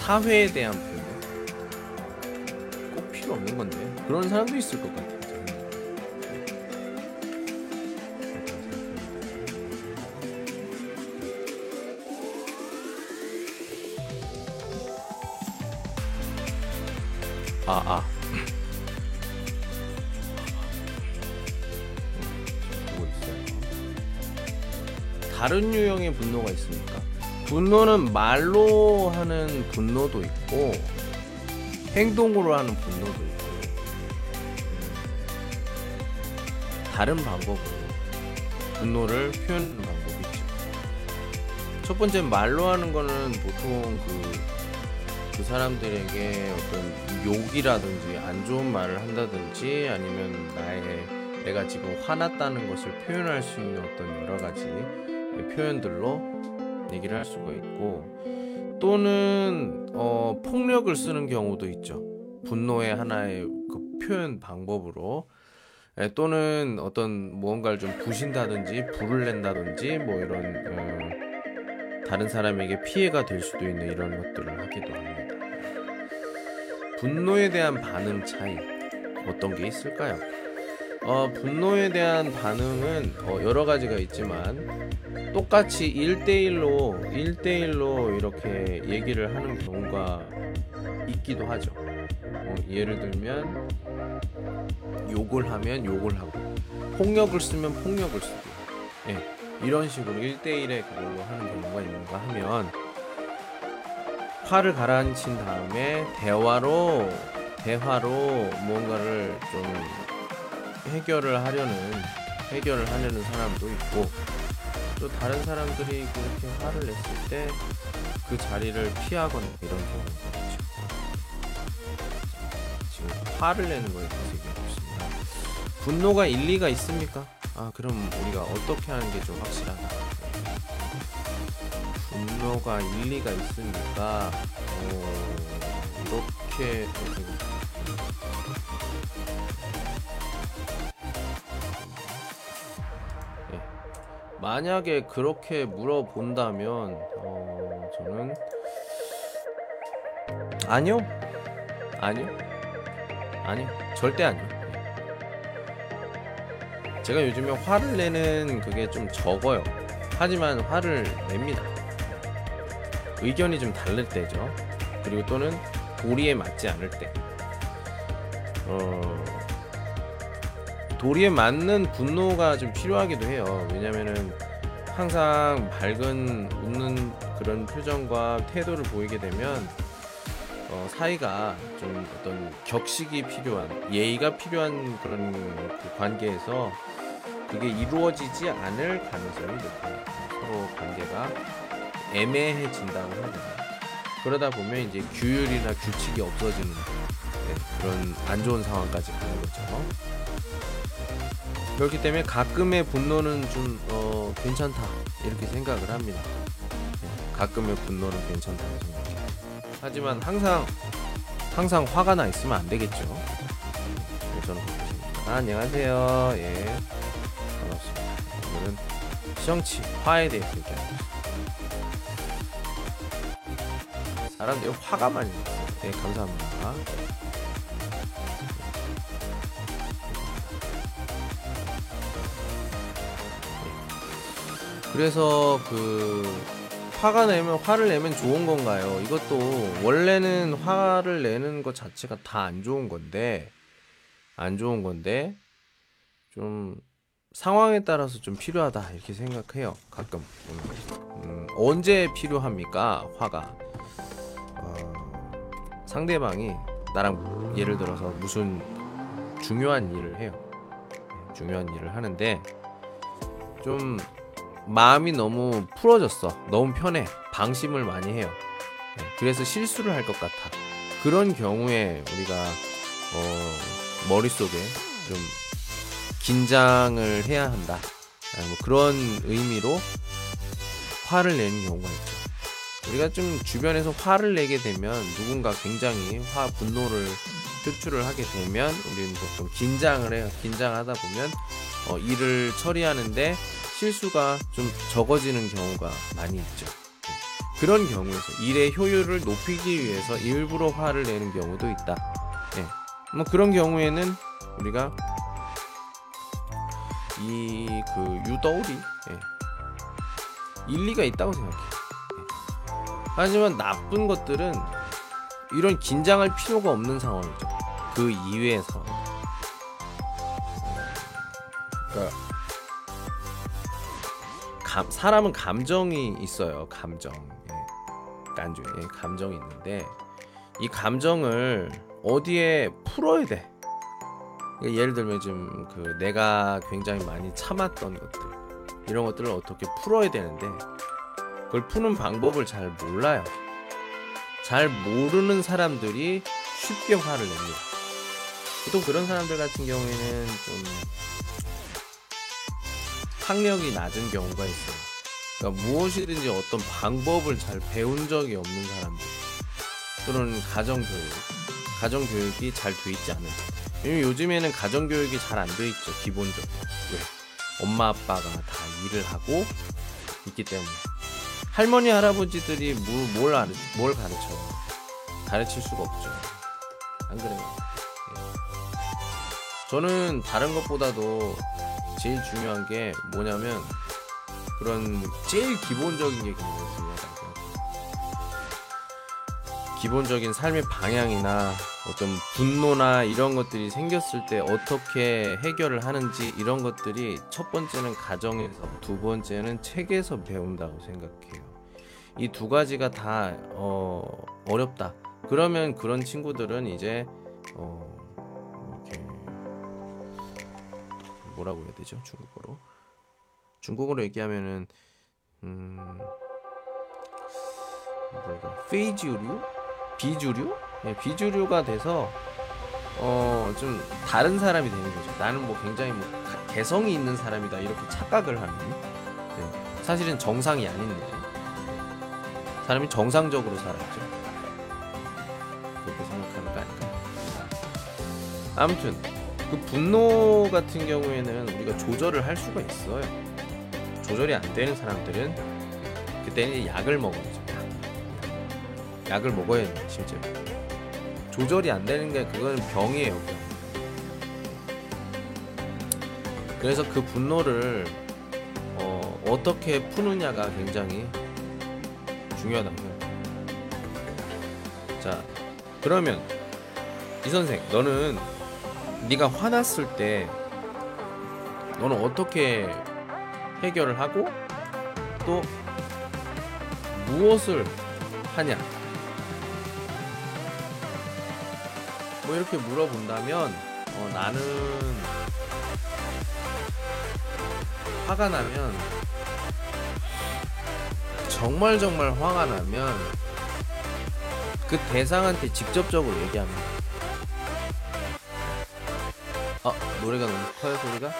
사회에 대한 필요 없는 건데 그런 사람도 있을 것. 저는. 아, 아. 다른 유형의 분노가 있습니까? 분노는 말로 하는 분노도 있고 행동으로 하는 분노도 있고 다른 방법으로 분노를 표현하는 방법이 있죠. 첫 번째 말로 하는 거는 보통 그, 그 사람들에게 어떤 욕이라든지 안 좋은 말을 한다든지 아니면 나의 내가 지금 화났다는 것을 표현할 수 있는 어떤 여러 가지 표현들로 얘기를 할 수가 있고 또는 어, 폭력을 쓰는 경우도 있죠. 분노의 하나의 그 표현 방법으로 예, 또는 어떤 무언가를 좀 부신다든지 불을 낸다든지 뭐 이런 어, 다른 사람에게 피해가 될 수도 있는 이런 것들을 하기도 합니다. 분노에 대한 반응 차이 어떤 게 있을까요? 어, 분노에 대한 반응은 어, 여러 가지가 있지만 똑같이 1대1로 1대1로 이렇게 얘기를 하는 경우가 있기도 하죠. 어, 예를 들면 욕을 하면 욕을 하고 폭력을 쓰면 폭력을 쓰고 예, 이런 식으로 1대1의 그걸로 하는 경우가 있는가 하면 화를 가라앉힌 다음에 대화로 대화로 무언가를 좀 해결을 하려는 해결을 하려는 사람도 있고 또 다른 사람들이 그렇게 화를 냈을 때 그 자리를 피하거나 이런 경우가 있죠. 지금 화를 내는 거에 대해서 얘기해보겠습니다. 분노가 일리가 있습니까? 아 그럼 우리가 어떻게 하는 게 좀 확실하다. 분노가 일리가 있습니까? 어, 이렇게 만약에 그렇게 물어본다면 어, 저는 아니요. 아니요. 아니요. 절대 아니요. 제가 요즘에 화를 내는 그게 좀 적어요. 하지만 화를 냅니다. 의견이 좀 다를 때죠. 그리고 또는 도리에 맞지 않을 때. 어, 도리에 맞는 분노가 좀 필요하기도 해요. 왜냐면은 항상 밝은 웃는 그런 표정과 태도를 보이게 되면 어, 사이가 좀 어떤 격식이 필요한 예의가 필요한 그런 그 관계에서 그게 이루어지지 않을 가능성이 높아요. 서로 관계가 애매해진다고 해야 되나. 그러다 보면 이제 규율이나 규칙이 없어지는 네, 그런 안 좋은 상황까지 가는 거죠. 그렇기 때문에 가끔의 분노는 좀 어, 괜찮다 이렇게 생각을 합니다. 네, 가끔의 분노는 괜찮다고 생각해요. 하지만 항상 항상 화가 나 있으면 안 되겠죠. 네, 저는. 아, 안녕하세요. 예, 반갑습니다. 오늘은 시정치 화에 대해서 얘기하겠습니다. 사람들이 화가 많이 났어요. 네, 감사합니다. 그래서 그 화가 내면 화를 내면 좋은 건가요? 이것도 원래는 화를 내는 것 자체가 다 안 좋은 건데 안 좋은 건데 좀 상황에 따라서 좀 필요하다 이렇게 생각해요. 가끔 음, 언제 필요합니까? 화가 어, 상대방이 나랑 예를 들어서 무슨 중요한 일을 해요. 네, 중요한 일을 하는데 좀 마음이 너무 풀어졌어. 너무 편해. 방심을 많이 해요. 네, 그래서 실수를 할 것 같아. 그런 경우에 우리가 어, 머릿속에 좀 긴장을 해야 한다. 아, 뭐 그런 의미로 화를 내는 경우가 있죠. 우리가 좀 주변에서 화를 내게 되면 누군가 굉장히 화 분노를 표출을 하게 되면 우리는 보통 긴장을 해요. 긴장하다 보면 어, 일을 처리하는데 실수가 좀 적어지는 경우가 많이 있죠. 네. 그런 경우에서 일의 효율을 높이기 위해서 일부러 화를 내는 경우도 있다. 예. 뭐 그런 경우에는 우리가 이 그 유도리 예. 일리가 있다고 생각해요. 예. 하지만 나쁜 것들은 이런 긴장할 필요가 없는 상황이죠. 그 이외에서. 감, 사람은 감정이 있어요. 감정. 예. 깐주, 예, 감정이 있는데 이 감정을 어디에 풀어야 돼. 그러니까 예를 들면 좀그 내가 굉장히 많이 참았던 것들 이런 것들을 어떻게 풀어야 되는데 그걸 푸는 방법을 잘 몰라요. 잘 모르는 사람들이 쉽게 화를 냅니다. 보통 그런 사람들 같은 경우에는 좀 학력이 낮은 경우가 있어요. 그러니까 무엇이든지 어떤 방법을 잘 배운 적이 없는 사람들. 또는 가정교육, 가정교육이 잘 돼 있지 않은 왜냐면 요즘에는 가정교육이 잘 안 돼 있죠 기본적으로. 왜? 엄마 아빠가 다 일을 하고 있기 때문에. 할머니 할아버지들이 뭘, 뭘, 뭘 가르쳐요? 가르칠 수가 없죠. 안 그래요? 예. 저는 다른 것보다도 제일 중요한 게 뭐냐면 그런 제일 기본적인 게 굉장히 중요하다고 기본적인 삶의 방향이나 어떤 분노나 이런 것들이 생겼을 때 어떻게 해결을 하는지 이런 것들이 첫 번째는 가정에서 두 번째는 책에서 배운다고 생각해요. 이 두 가지가 다 어, 어렵다. 그러면 그런 친구들은 이제 어, 뭐라고 해야 되죠? 중국어로 중국어로 얘기하면은 음 뭐가 페이지류 비주류 예, 비주류가 돼서 어 좀 다른 사람이 되는 거죠. 나는 뭐 굉장히 뭐 가- 개성이 있는 사람이다 이렇게 착각을 하는. 예, 사실은 정상이 아닌데 사람이 정상적으로 살았죠. 그렇게 생각하는 거 아닐까. 아무튼 그 분노 같은 경우에는 우리가 조절을 할 수가 있어요. 조절이 안 되는 사람들은 그때는 약을 먹어야죠. 약. 약을 먹어야 돼요, 실제로. 조절이 안 되는 게 그건 병이에요, 병. 그래서 그 분노를 어, 어떻게 푸느냐가 굉장히 중요하다고 생각해요. 자, 그러면 이 선생, 너는 네가 화났을 때 너는 어떻게 해결을 하고 또 무엇을 하냐? 뭐 이렇게 물어본다면 어, 나는 화가 나면 정말 정말 화가 나면 그 대상한테 직접적으로 얘기합니다. 노래가 너무 커요 소리가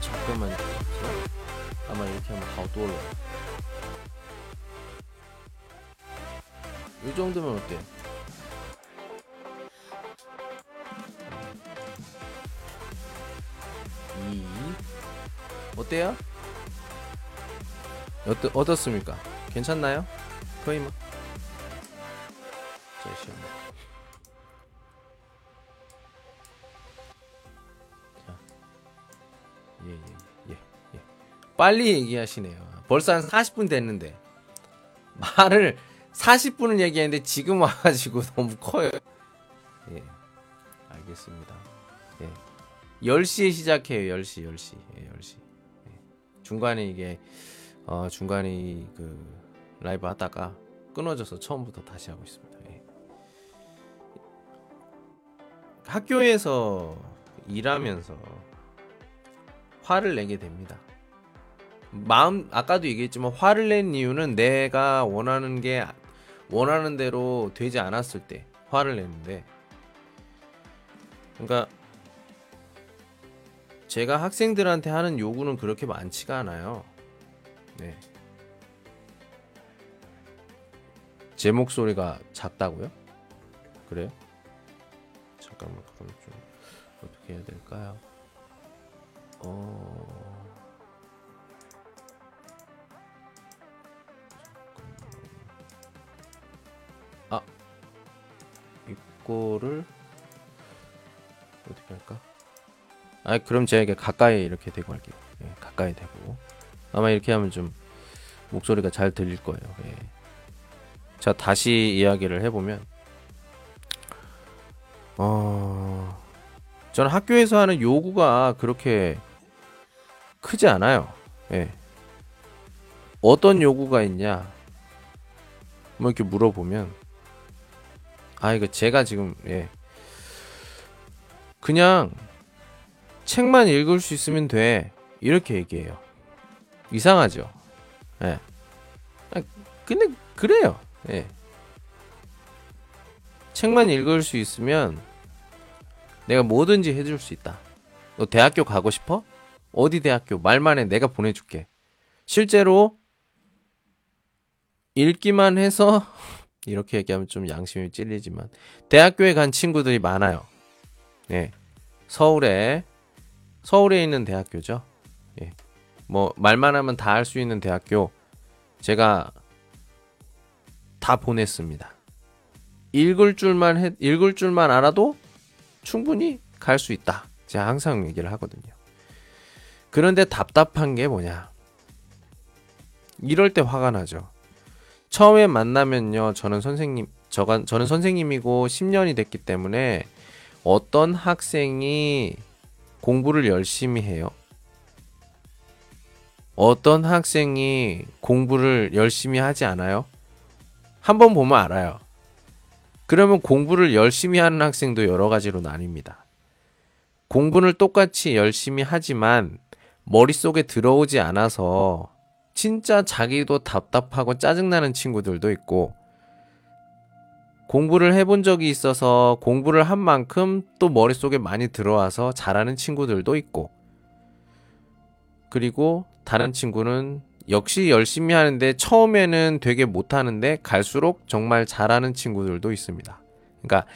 잠깐만 아마 이렇게 하면 가도 올라 이 정도면 어때? 이 어때요? 어떠, 어떻습니까? 괜찮나요? 거의 뭐 빨리 얘기하시네요. 벌써 한 40분 됐는데 말을 40분을 얘기했는데 지금 와가지고 너무 커요. 예, 알겠습니다. 예, 10시에 시작해요. 10시, 10시, 예, 10시. 예. 중간에 이게 어, 중간에 이그 라이브 하다가 끊어져서 처음부터 다시 하고 있습니다. 예. 학교에서 일하면서 화를 내게 됩니다. 마음 아까도 얘기했지만 화를 낸 이유는 내가 원하는 게 원하는 대로 되지 않았을 때 화를 내는데 그러니까 제가 학생들한테 하는 요구는 그렇게 많지가 않아요. 네. 제 목소리가 작다고요? 그래요? 잠깐만 그럼 좀 어떻게 해야 될까요? 어 요거를 어떻게 할까? 아 그럼 제가 가까이 이렇게 대고 할게요. 예, 가까이 대고 아마 이렇게 하면 좀 목소리가 잘 들릴 거예요. 예. 자 다시 이야기를 해보면 어 저는 학교에서 하는 요구가 그렇게 크지 않아요. 예. 어떤 요구가 있냐? 뭐 이렇게 물어보면 아 이거 제가 지금 예. 그냥 책만 읽을 수 있으면 돼. 이렇게 얘기해요. 이상하죠? 예. 아, 근데 그래요. 예. 책만 읽을 수 있으면 내가 뭐든지 해줄 수 있다. 너 대학교 가고 싶어? 어디 대학교? 말만 해. 내가 보내줄게. 실제로 읽기만 해서 이렇게 얘기하면 좀 양심이 찔리지만 대학교에 간 친구들이 많아요. 예. 서울에 서울에 있는 대학교죠. 예. 뭐 말만 하면 다 할 수 있는 대학교 제가 다 보냈습니다. 읽을 줄만 해, 읽을 줄만 알아도 충분히 갈 수 있다. 제가 항상 얘기를 하거든요. 그런데 답답한 게 뭐냐? 이럴 때 화가 나죠. 처음에 만나면요, 저는 선생님, 저가, 저는 선생님이고 10년이 됐기 때문에 어떤 학생이 공부를 열심히 해요? 어떤 학생이 공부를 열심히 하지 않아요? 한번 보면 알아요. 그러면 공부를 열심히 하는 학생도 여러 가지로 나뉩니다. 공부를 똑같이 열심히 하지만 머릿속에 들어오지 않아서 진짜 자기도 답답하고 짜증나는 친구들도 있고 공부를 해본 적이 있어서 공부를 한 만큼 또 머릿속에 많이 들어와서 잘하는 친구들도 있고 그리고 다른 친구는 역시 열심히 하는데 처음에는 되게 못하는데 갈수록 정말 잘하는 친구들도 있습니다. 그러니까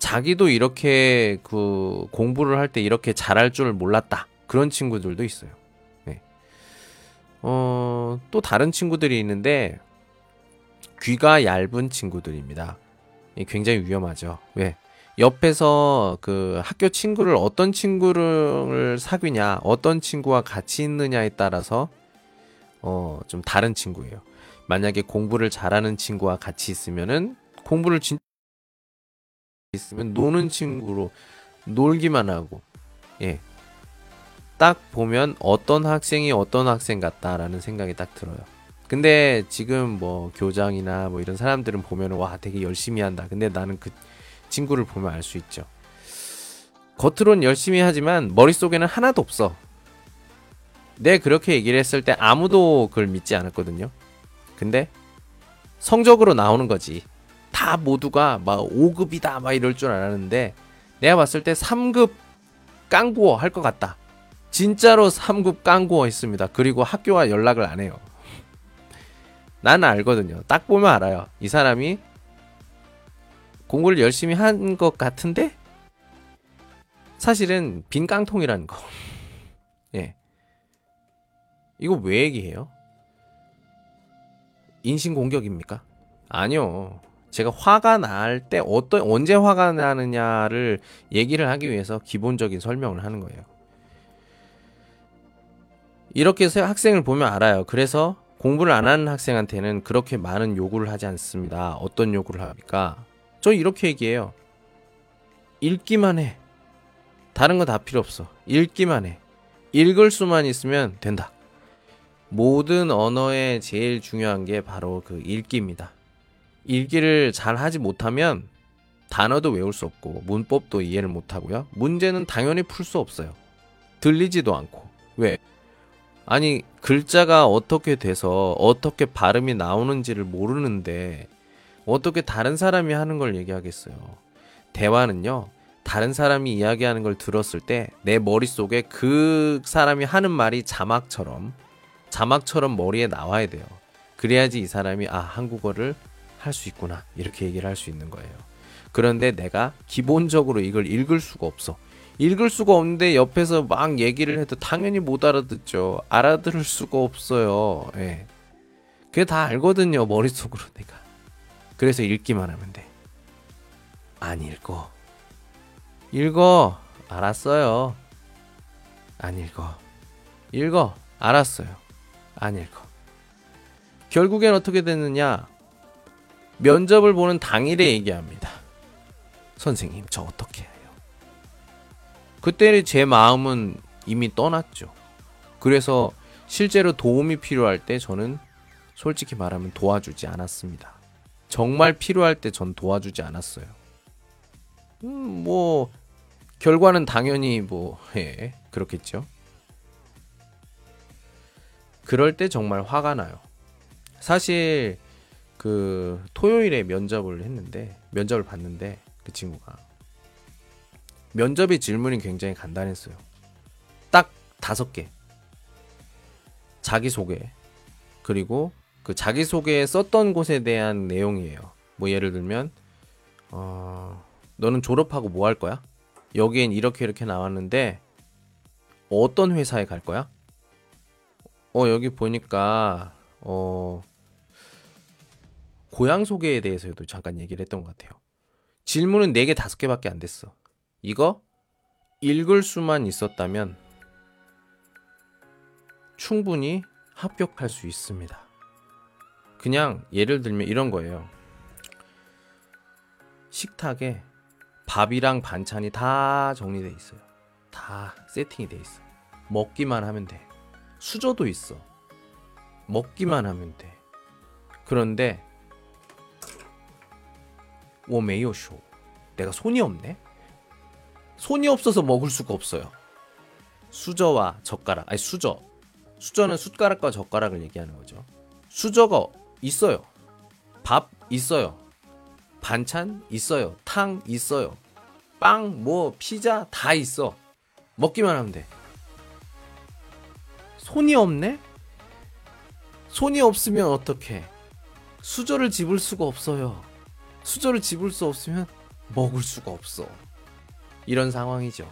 자기도 이렇게 그 공부를 할 때 이렇게 잘할 줄 몰랐다. 그런 친구들도 있어요. 어, 또 다른 친구들이 있는데 귀가 얇은 친구들입니다. 굉장히 위험하죠. 왜? 옆에서 그 학교 친구를 어떤 친구를 사귀냐, 어떤 친구와 같이 있느냐에 따라서 어, 좀 다른 친구예요. 만약에 공부를 잘하는 친구와 같이 있으면은 공부를 진 있으면 노는 친구로 놀기만 하고 예 딱 보면 어떤 학생이 어떤 학생 같다라는 생각이 딱 들어요. 근데 지금 뭐 교장이나 뭐 이런 사람들은 보면 와 되게 열심히 한다. 근데 나는 그 친구를 보면 알 수 있죠. 겉으론 열심히 하지만 머릿속에는 하나도 없어. 내 그렇게 얘기를 했을 때 아무도 그걸 믿지 않았거든요. 근데 성적으로 나오는 거지. 다 모두가 막 5급이다 막 이럴 줄 알았는데 내가 봤을 때 3급 깡부어 할 것 같다. 진짜로 3급 깡구어 했습니다. 그리고 학교와 연락을 안 해요. 나는 알거든요. 딱 보면 알아요. 이 사람이 공부를 열심히 한 것 같은데 사실은 빈 깡통이라는 거. 예. 이거 왜 얘기해요? 인신 공격입니까? 아니요. 제가 화가 날 때 어떤 언제 화가 나느냐를 얘기를 하기 위해서 기본적인 설명을 하는 거예요. 이렇게 해서 학생을 보면 알아요. 그래서 공부를 안 하는 학생한테는 그렇게 많은 요구를 하지 않습니다. 어떤 요구를 합니까? 저 이렇게 얘기해요. 읽기만 해. 다른 거 다 필요 없어. 읽기만 해. 읽을 수만 있으면 된다. 모든 언어에 제일 중요한 게 바로 그 읽기입니다. 읽기를 잘 하지 못하면 단어도 외울 수 없고 문법도 이해를 못 하고요. 문제는 당연히 풀 수 없어요. 들리지도 않고. 왜? 아니 글자가 어떻게 돼서 어떻게 발음이 나오는지를 모르는데 어떻게 다른 사람이 하는 걸 얘기하겠어요. 대화는요. 다른 사람이 이야기하는 걸 들었을 때 내 머릿속에 그 사람이 하는 말이 자막처럼 자막처럼 머리에 나와야 돼요. 그래야지 이 사람이 아 한국어를 할 수 있구나 이렇게 얘기를 할 수 있는 거예요. 그런데 내가 기본적으로 이걸 읽을 수가 없어. 읽을 수가 없는데 옆에서 막 얘기를 해도 당연히 못 알아듣죠. 알아들을 수가 없어요. 예. 그게 다 알거든요. 머릿속으로 내가. 그래서 읽기만 하면 돼. 안 읽어. 읽어. 알았어요. 안 읽어. 읽어. 알았어요. 안 읽어. 결국엔 어떻게 됐느냐? 면접을 보는 당일에 얘기합니다. 선생님, 저 어떻게 해요? 그때 제 마음은 이미 떠났죠. 그래서 실제로 도움이 필요할 때 저는 솔직히 말하면 도와주지 않았습니다. 정말 필요할 때 전 도와주지 않았어요. 음, 뭐, 결과는 당연히 뭐, 예, 그렇겠죠. 그럴 때 정말 화가 나요. 사실, 그, 토요일에 면접을 했는데, 면접을 봤는데, 그 친구가. 면접의 질문이 굉장히 간단했어요. 딱 다섯 개. 자기소개. 그리고 그 자기소개에 썼던 곳에 대한 내용이에요. 뭐 예를 들면, 어, 너는 졸업하고 뭐 할 거야? 여기엔 이렇게 이렇게 나왔는데, 어떤 회사에 갈 거야? 어, 여기 보니까, 어, 고향 소개에 대해서도 잠깐 얘기를 했던 것 같아요. 질문은 4개, 5개밖에 안 됐어. 이거 읽을 수만 있었다면 충분히 합격할 수 있습니다. 그냥 예를 들면 이런 거예요. 식탁에 밥이랑 반찬이 다 정리돼 있어요. 다 세팅이 돼 있어. 먹기만 하면 돼. 수저도 있어. 먹기만 하면 돼. 그런데 오메이오쇼 내가 손이 없네. 손이 없어서 먹을 수가 없어요. 수저와 젓가락, 아니 수저. 수저는 숟가락과 젓가락을 얘기하는 거죠. 수저가 있어요. 밥 있어요. 반찬 있어요. 탕 있어요. 빵, 뭐 피자 다 있어. 먹기만 하면 돼. 손이 없네? 손이 없으면 어떡해? 수저를 집을 수가 없어요. 수저를 집을 수 없으면 먹을 수가 없어. 이런 상황이죠.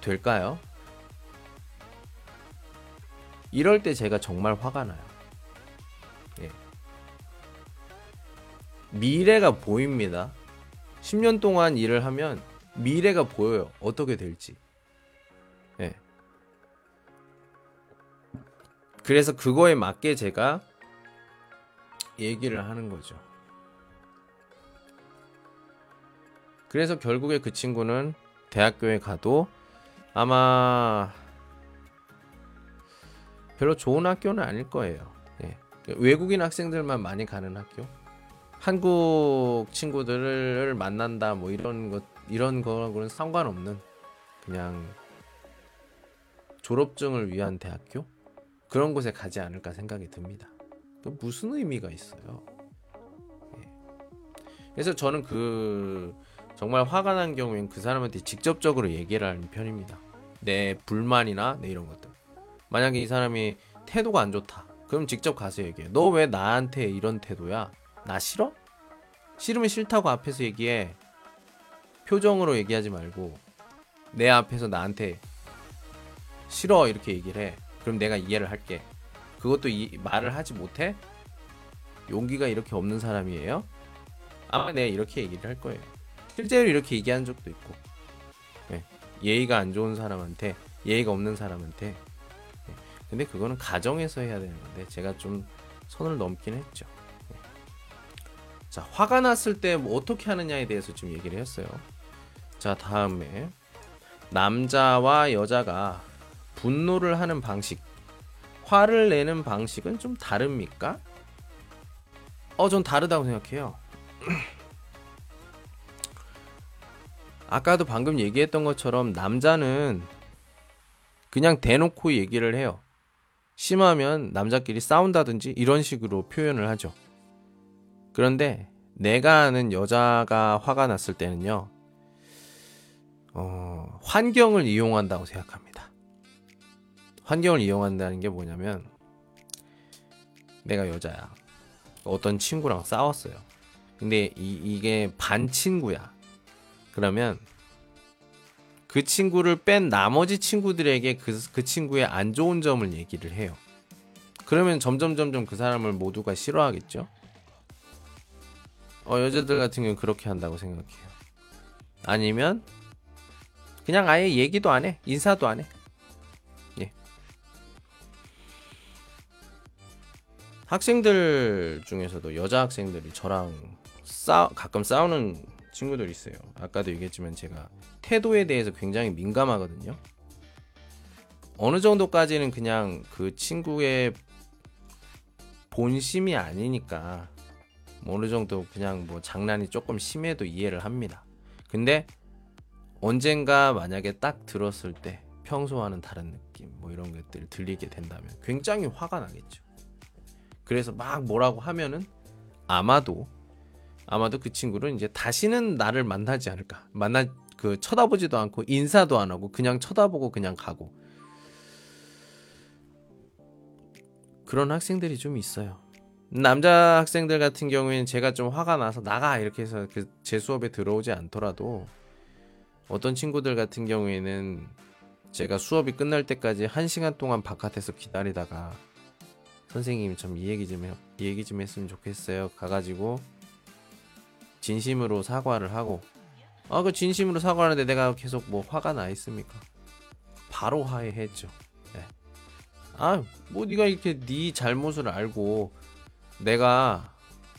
될까요? 이럴 때 제가 정말 화가 나요. 예. 미래가 보입니다. 10년 동안 일을 하면 미래가 보여요. 어떻게 될지. 예. 그래서 그거에 맞게 제가 얘기를 하는 거죠. 그래서 결국에 그 친구는 대학교에 가도 아마 별로 좋은 학교는 아닐 거예요. 예. 외국인 학생들만 많이 가는 학교. 한국 친구들을 만난다 뭐 이런 것 이런 거하고는 상관없는 그냥 졸업증을 위한 대학교 그런 곳에 가지 않을까 생각이 듭니다. 그 무슨 의미가 있어요? 예. 그래서 저는 그 정말 화가 난 경우엔 그 사람한테 직접적으로 얘기를 하는 편입니다. 내 불만이나 내 이런 것들. 만약에 이 사람이 태도가 안 좋다. 그럼 직접 가서 얘기해. 너 왜 나한테 이런 태도야? 나 싫어? 싫으면 싫다고 앞에서 얘기해. 표정으로 얘기하지 말고 내 앞에서 나한테 싫어 이렇게 얘기를 해. 그럼 내가 이해를 할게. 그것도 이 말을 하지 못해? 용기가 이렇게 없는 사람이에요? 아마 내가 이렇게 얘기를 할 거예요. 실제로 이렇게 얘기한 적도 있고. 예, 예의가 안 좋은 사람한테 예의가 없는 사람한테. 예, 근데 그거는 가정에서 해야 되는 건데 제가 좀 선을 넘긴 했죠. 예. 자 화가 났을 때 뭐 어떻게 하느냐에 대해서 좀 얘기를 했어요. 자 다음에. 남자와 여자가 분노를 하는 방식 화를 내는 방식은 좀 다릅니까? 어, 전 다르다고 생각해요. 아까도 방금 얘기했던 것처럼 남자는 그냥 대놓고 얘기를 해요. 심하면 남자끼리 싸운다든지 이런 식으로 표현을 하죠. 그런데 내가 아는 여자가 화가 났을 때는요, 어, 환경을 이용한다고 생각합니다. 환경을 이용한다는 게 뭐냐면, 내가 여자야. 어떤 친구랑 싸웠어요. 근데 이, 이게 반 친구야. 그러면 그 친구를 뺀 나머지 친구들에게 그, 그 친구의 안 좋은 점을 얘기를 해요. 그러면 점점 점점 그 사람을 모두가 싫어하겠죠. 어, 여자들 같은 경우는 그렇게 한다고 생각해요. 아니면 그냥 아예 얘기도 안 해. 인사도 안 해. 예. 학생들 중에서도 여자 학생들이 저랑 싸 가끔 싸우는 친구들 있어요. 아까도 얘기했지만 제가 태도에 대해서 굉장히 민감하거든요. 어느 정도까지는 그냥 그 친구의 본심이 아니니까 뭐 어느 정도 그냥 뭐 장난이 조금 심해도 이해를 합니다. 근데 언젠가 만약에 딱 들었을 때 평소와는 다른 느낌 뭐 이런 것들을 들리게 된다면 굉장히 화가 나겠죠. 그래서 막 뭐라고 하면은 아마도 아마도 그 친구는 이제 다시는 나를 만나지 않을까. 만나 그 쳐다보지도 않고 인사도 안 하고 그냥 쳐다보고 그냥 가고 그런 학생들이 좀 있어요. 남자 학생들 같은 경우에는 제가 좀 화가 나서 나가 이렇게 해서 그제 수업에 들어오지 않더라도 어떤 친구들 같은 경우에는 제가 수업이 끝날 때까지 한 시간 동안 바깥에서 기다리다가 선생님 좀이 얘기 좀 해, 이 얘기 좀 했으면 좋겠어요. 가가지고 진심으로 사과를 하고 아 그 진심으로 사과하는데 내가 계속 뭐 화가 나 있습니까? 바로 화해했죠. 네. 아뭐 네가 이렇게 네 잘못을 알고 내가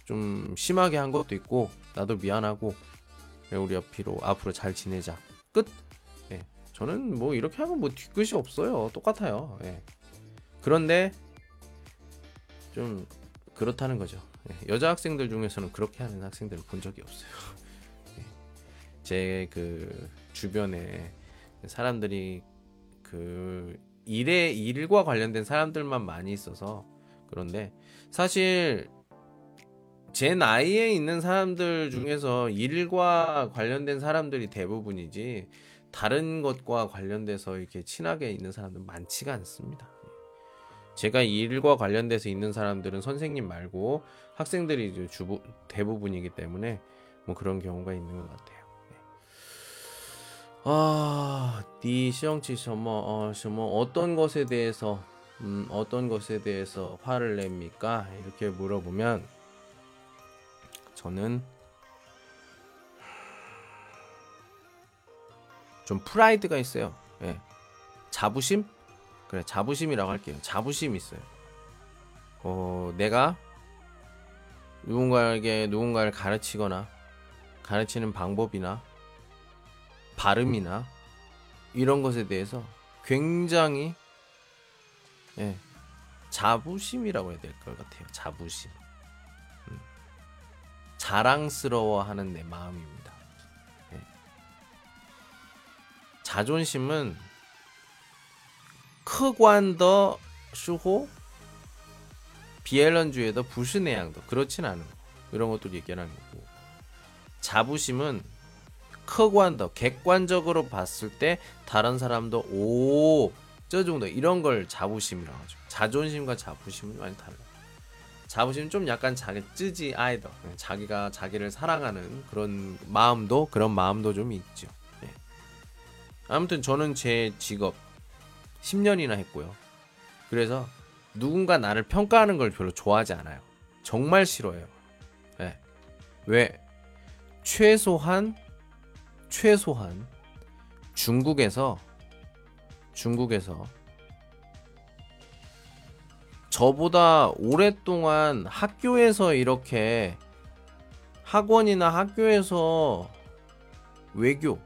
좀 심하게 한 것도 있고 나도 미안하고 우리 앞으로 앞으로 잘 지내자 끝. 예. 저는 뭐 이렇게 하면 뭐 뒤끝이 없어요. 똑같아요. 예. 그런데 좀 그렇다는 거죠. 예. 여자 학생들 중에서는 그렇게 하는 학생들을 본 적이 없어요. 예. 제그 주변에 사람들이 그 일에 일과 관련된 사람들만 많이 있어서 그런데 사실 제 나이에 있는 사람들 중에서 일과 관련된 사람들이 대부분이지 다른 것과 관련돼서 이렇게 친하게 있는 사람들은 많지가 않습니다. 제가 이 일과 관련돼서 있는 사람들은 선생님 말고 학생들이 주부 대부분이기 때문에 뭐 그런 경우가 있는 것 같아요. 네. 아, 네 시험치 뭐, 어, 뭐 어떤 것에 대해서 음, 어떤 것에 대해서 화를 냅니까? 이렇게 물어보면 저는 좀 프라이드가 있어요. 예. 자부심? 그래, 자부심이라고 할게요. 자부심 있어요. 어, 내가 누군가에게 누군가를 가르치거나 가르치는 방법이나 발음이나 이런 것에 대해서 굉장히 예, 자부심이라고 해야 될 것 같아요. 자부심. 음. 자랑스러워하는 내 마음입니다. 예. 자존심은 크관더 슈호 비엘런주에도 부스네양도 그렇진 않은 거 이런 것도 얘기하는 거고 자부심은 크관더 객관적으로 봤을 때 다른 사람도 오 저 정도 이런 걸 자부심이라고 하죠. 자존심과 자부심은 많이 달라요. 자부심은 좀 약간 자기 쯔지 아이더 자기가 자기를 사랑하는 그런 마음도 그런 마음도 좀 있죠. 예. 아무튼 저는 제 직업 10년이나 했고요. 그래서 누군가 나를 평가하는 걸 별로 좋아하지 않아요. 정말 싫어해요. 예. 왜? 최소한 최소한 중국에서 중국에서 저보다 오랫동안 학교에서 이렇게 학원이나 학교에서 외교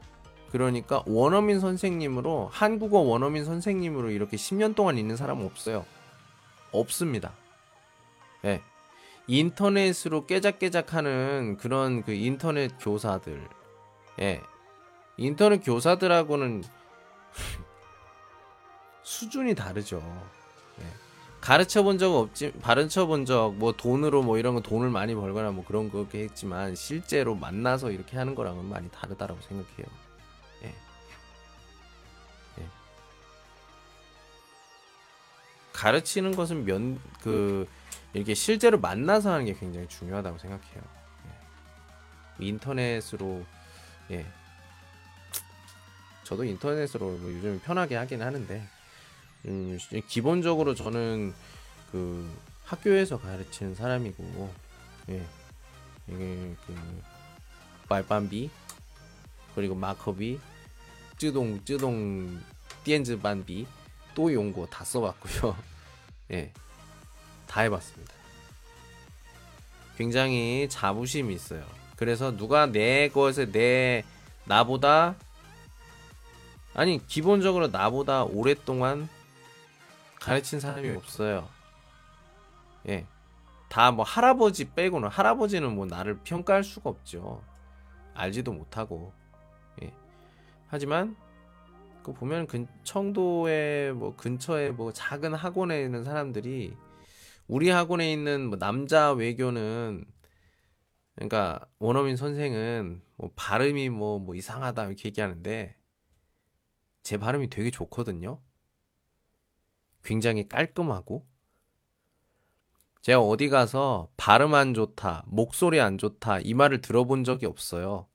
그러니까 원어민 선생님으로 한국어 원어민 선생님으로 이렇게 10년 동안 있는 사람은 없어요. 없습니다. 예. 인터넷으로 깨작깨작하는 그런 그 인터넷 교사들. 예. 인터넷 교사들하고는 수준이 다르죠. 예. 가르쳐 본 적 없지, 가르쳐 본 적, 뭐 돈으로 뭐 이런 거 돈을 많이 벌거나 뭐 그런 거게 했지만 실제로 만나서 이렇게 하는 거랑은 많이 다르다라고 생각해요. 가르치는 것은 면, 그, 이렇게 실제로 만나서 하는 게 굉장히 중요하다고 생각해요. 예. 인터넷으로, 예. 저도 인터넷으로 뭐 요즘 편하게 하긴 하는데, 음, 기본적으로 저는 그 학교에서 가르치는 사람이고, 예, 이게 그 발반비 그리고 마커비 쯔동 쯔동 电子반비 또 용고 다 써봤고요. 예, 다 해봤습니다. 굉장히 자부심이 있어요. 그래서 누가 내 것에 내 나보다 아니 기본적으로 나보다 오랫동안 가르친 사람이 없어요. 예. 다 뭐 할아버지 빼고는 할아버지는 뭐 나를 평가할 수가 없죠. 알지도 못하고. 예. 하지만 그 보면 근 청도에 뭐 근처에 뭐 작은 학원에 있는 사람들이 우리 학원에 있는 뭐 남자 외교는 그러니까 원어민 선생은 뭐 발음이 뭐, 뭐 이상하다 이렇게 얘기하는데 제 발음이 되게 좋거든요. 굉장히 깔끔하고 제가 어디 가서 발음 안 좋다, 목소리 안 좋다 이 말을 들어본 적이 없어요.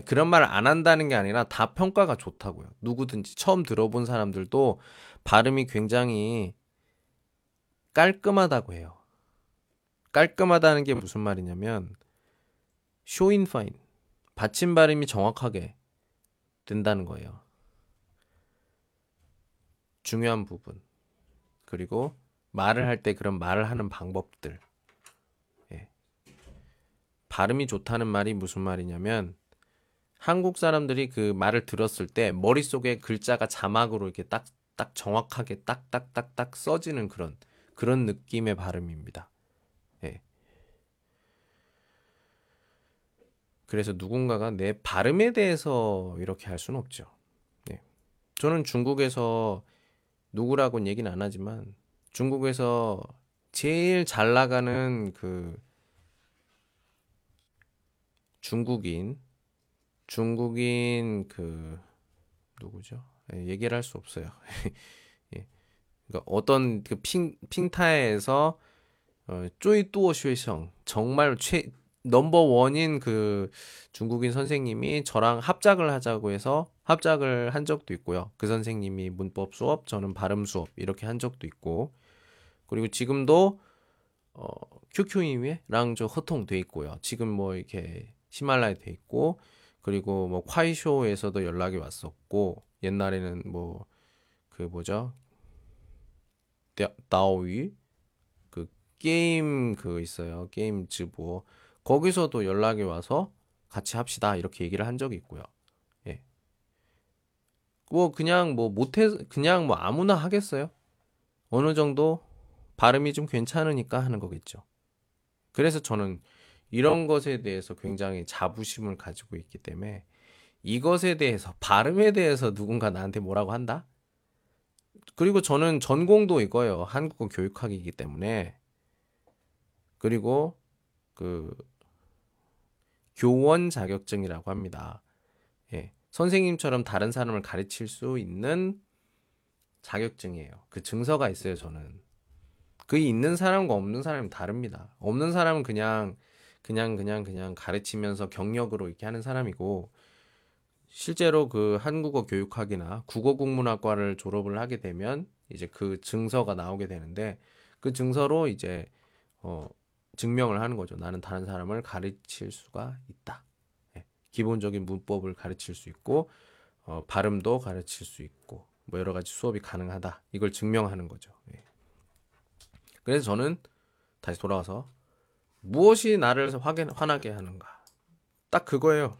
그런 말을 안 한다는 게 아니라 다 평가가 좋다고요. 누구든지 처음 들어본 사람들도 발음이 굉장히 깔끔하다고 해요. 깔끔하다는 게 무슨 말이냐면 쇼인파인 받침 발음이 정확하게 된다는 거예요. 중요한 부분. 그리고 말을 할 때 그런 말을 하는 방법들. 예. 발음이 좋다는 말이 무슨 말이냐면 한국 사람들이 그 말을 들었을 때 머릿속에 글자가 자막으로 이렇게 딱 딱 정확하게 딱딱딱딱 써지는 그런 그런 느낌의 발음입니다. 예. 그래서 누군가가 내 발음에 대해서 이렇게 할 수는 없죠. 예. 저는 중국에서 누구라고는 얘기는 안 하지만 중국에서 제일 잘 나가는 그 중국인 중국인 그 누구죠? 예, 얘기를 할 수 없어요. 예. 그러니까 어떤 그 핑, 핑타에서 어, 쪼이 뚜어 쉐성 정말 최 넘버 원인 그 중국인 선생님이 저랑 합작을 하자고 해서 합작을 한 적도 있고요. 그 선생님이 문법 수업, 저는 발음 수업 이렇게 한 적도 있고 그리고 지금도 어, QQ이랑 저 허통돼 있고요. 지금 뭐 이렇게 히말라야 돼 있고 그리고 뭐 콰이쇼에서도 연락이 왔었고 옛날에는 뭐 그 뭐죠? 다오위 그 게임 그 있어요. 게임 즈보. 거기서도 연락이 와서 같이 합시다. 이렇게 얘기를 한 적이 있고요. 예. 뭐 그냥 뭐 못해 그냥 뭐 아무나 하겠어요? 어느 정도 발음이 좀 괜찮으니까 하는 거겠죠. 그래서 저는 이런 것에 대해서 굉장히 자부심을 가지고 있기 때문에 이것에 대해서 발음에 대해서 누군가 나한테 뭐라고 한다? 그리고 저는 전공도 이거예요. 한국어 교육학이기 때문에 그리고 그 교원 자격증이라고 합니다. 예. 선생님처럼 다른 사람을 가르칠 수 있는 자격증이에요. 그 증서가 있어요, 저는. 그 있는 사람과 없는 사람이 다릅니다. 없는 사람은 그냥 그냥 그냥 그냥 가르치면서 경력으로 이렇게 하는 사람이고 실제로 그 한국어 교육학이나 국어국문학과를 졸업을 하게 되면 이제 그 증서가 나오게 되는데 그 증서로 이제 어 증명을 하는 거죠. 나는 다른 사람을 가르칠 수가 있다. 예. 기본적인 문법을 가르칠 수 있고 어, 발음도 가르칠 수 있고 뭐 여러 가지 수업이 가능하다. 이걸 증명하는 거죠. 예. 그래서 저는 다시 돌아와서 무엇이 나를 화게, 화나게 하는가? 딱 그거예요.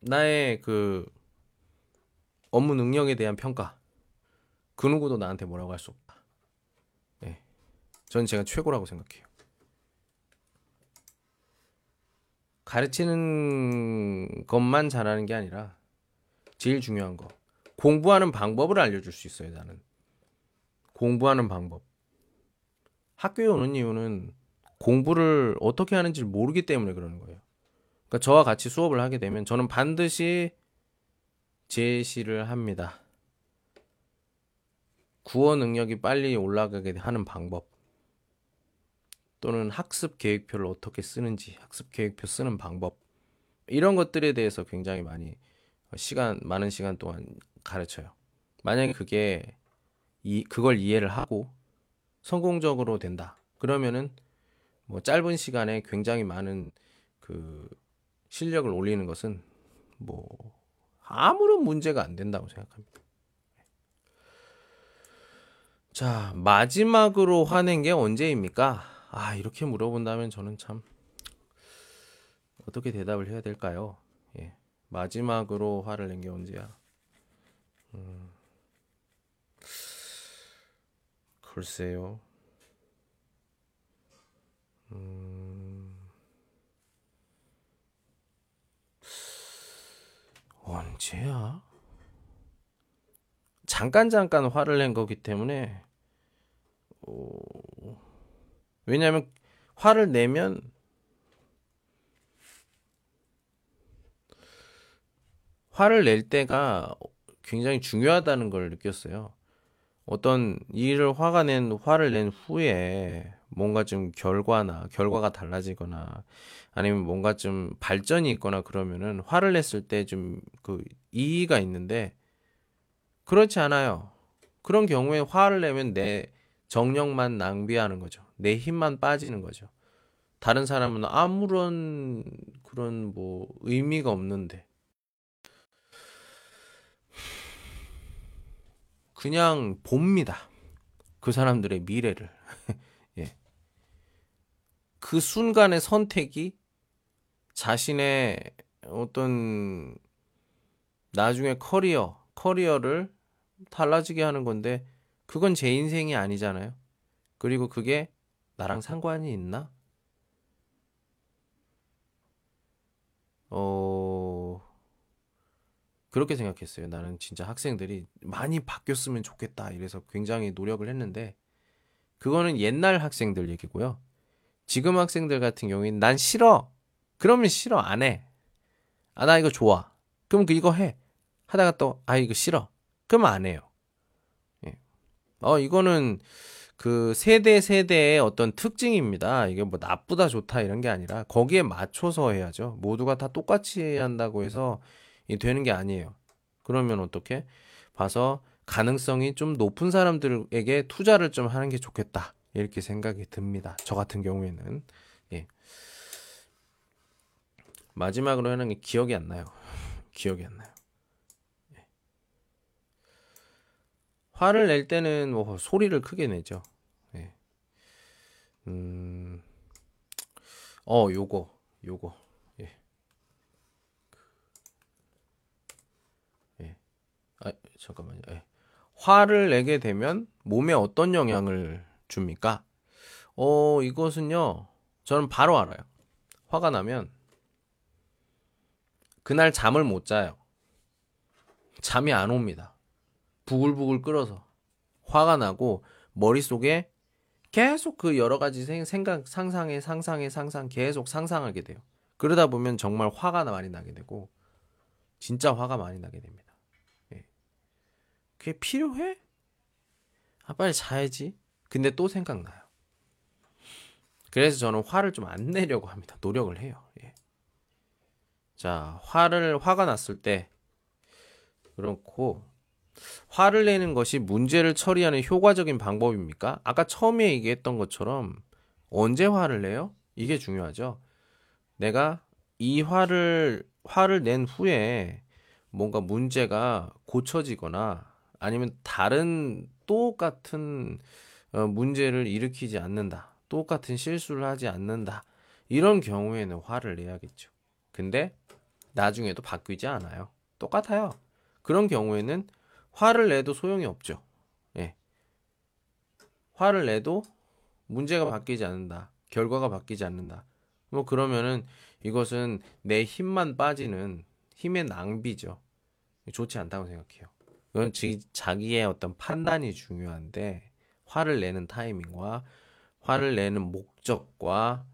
나의 그 업무 능력에 대한 평가. 그 누구도 나한테 뭐라고 할 수 없다. 네. 저는 제가 최고라고 생각해요. 가르치는 것만 잘하는 게 아니라 제일 중요한 거. 공부하는 방법을 알려줄 수 있어요, 나는. 공부하는 방법. 학교에 오는 이유는 공부를 어떻게 하는지 모르기 때문에 그러는 거예요. 그러니까 저와 같이 수업을 하게 되면 저는 반드시 제시를 합니다. 구어 능력이 빨리 올라가게 하는 방법 또는 학습 계획표를 어떻게 쓰는지 학습 계획표 쓰는 방법 이런 것들에 대해서 굉장히 많이 시간 많은 시간 동안 가르쳐요. 만약에 그게 이 그걸 이해를 하고 성공적으로 된다. 그러면은 뭐 짧은 시간에 굉장히 많은 그 실력을 올리는 것은 뭐 아무런 문제가 안 된다고 생각합니다. 자, 마지막으로 화낸 게 언제입니까? 아, 이렇게 물어본다면 저는 참 어떻게 대답을 해야 될까요? 예. 마지막으로 화를 낸 게 언제야? 음. 글쎄요. 음. 언제야? 잠깐 잠깐 화를 낸 거기 때문에 어... 왜냐하면 화를 내면 화를 낼 때가 굉장히 중요하다는 걸 느꼈어요. 어떤 일을 화가 낸 화를 낸 후에 뭔가 좀 결과나 결과가 달라지거나 아니면 뭔가 좀 발전이 있거나 그러면은 화를 냈을 때 좀 그 이의가 있는데 그렇지 않아요. 그런 경우에 화를 내면 내 정력만 낭비하는 거죠. 내 힘만 빠지는 거죠. 다른 사람은 아무런 그런 뭐 의미가 없는데 그냥 봅니다. 그 사람들의 미래를. 예. 그 순간의 선택이 자신의 어떤 나중에 커리어, 커리어를 달라지게 하는 건데 그건 제 인생이 아니잖아요. 그리고 그게 나랑 상관이 있나? 어, 그렇게 생각했어요. 나는 진짜 학생들이 많이 바뀌었으면 좋겠다. 이래서 굉장히 노력을 했는데, 그거는 옛날 학생들 얘기고요. 지금 학생들 같은 경우에는 난 싫어. 그러면 싫어. 안 해. 아, 나 이거 좋아. 그럼 그 이거 해. 하다가 또, 아, 이거 싫어. 그러면 안 해요. 예. 어, 이거는 그 세대 세대의 어떤 특징입니다. 이게 뭐 나쁘다 좋다 이런 게 아니라 거기에 맞춰서 해야죠. 모두가 다 똑같이 한다고 해서 되는 게 아니에요. 그러면 어떻게 봐서 가능성이 좀 높은 사람들에게 투자를 좀 하는 게 좋겠다. 이렇게 생각이 듭니다. 저 같은 경우에는. 예. 마지막으로 하는 게 기억이 안 나요. 기억이 안 나요. 예. 화를 낼 때는 뭐 소리를 크게 내죠. 예. 음, 어, 요거, 요거. 아, 잠깐만요. 예. 화를 내게 되면 몸에 어떤 영향을 줍니까? 어, 이것은요. 저는 바로 알아요. 화가 나면 그날 잠을 못 자요. 잠이 안 옵니다. 부글부글 끓어서 화가 나고 머릿속에 계속 그 여러 가지 생각 상상에 상상에 상상 계속 상상하게 돼요. 그러다 보면 정말 화가 많이 나게 되고 진짜 화가 많이 나게 됩니다. 그게 필요해? 아, 빨리 자야지. 근데 또 생각나요. 그래서 저는 화를 좀 안 내려고 합니다. 노력을 해요. 예. 자, 화를, 화가 났을 때, 그렇고, 화를 내는 것이 문제를 처리하는 효과적인 방법입니까? 아까 처음에 얘기했던 것처럼, 언제 화를 내요? 이게 중요하죠. 내가 이 화를, 화를 낸 후에 뭔가 문제가 고쳐지거나 아니면 다른 똑같은 어, 문제를 일으키지 않는다. 똑같은 실수를 하지 않는다. 이런 경우에는 화를 내야겠죠. 근데 나중에도 바뀌지 않아요. 똑같아요. 그런 경우에는 화를 내도 소용이 없죠. 예. 화를 내도 문제가 바뀌지 않는다. 결과가 바뀌지 않는다. 뭐 그러면은 이것은 내 힘만 빠지는 힘의 낭비죠. 좋지 않다고 생각해요. 그건 자기의 어떤 판단이 중요한데 화를 내는 타이밍과 화를 내는 목적과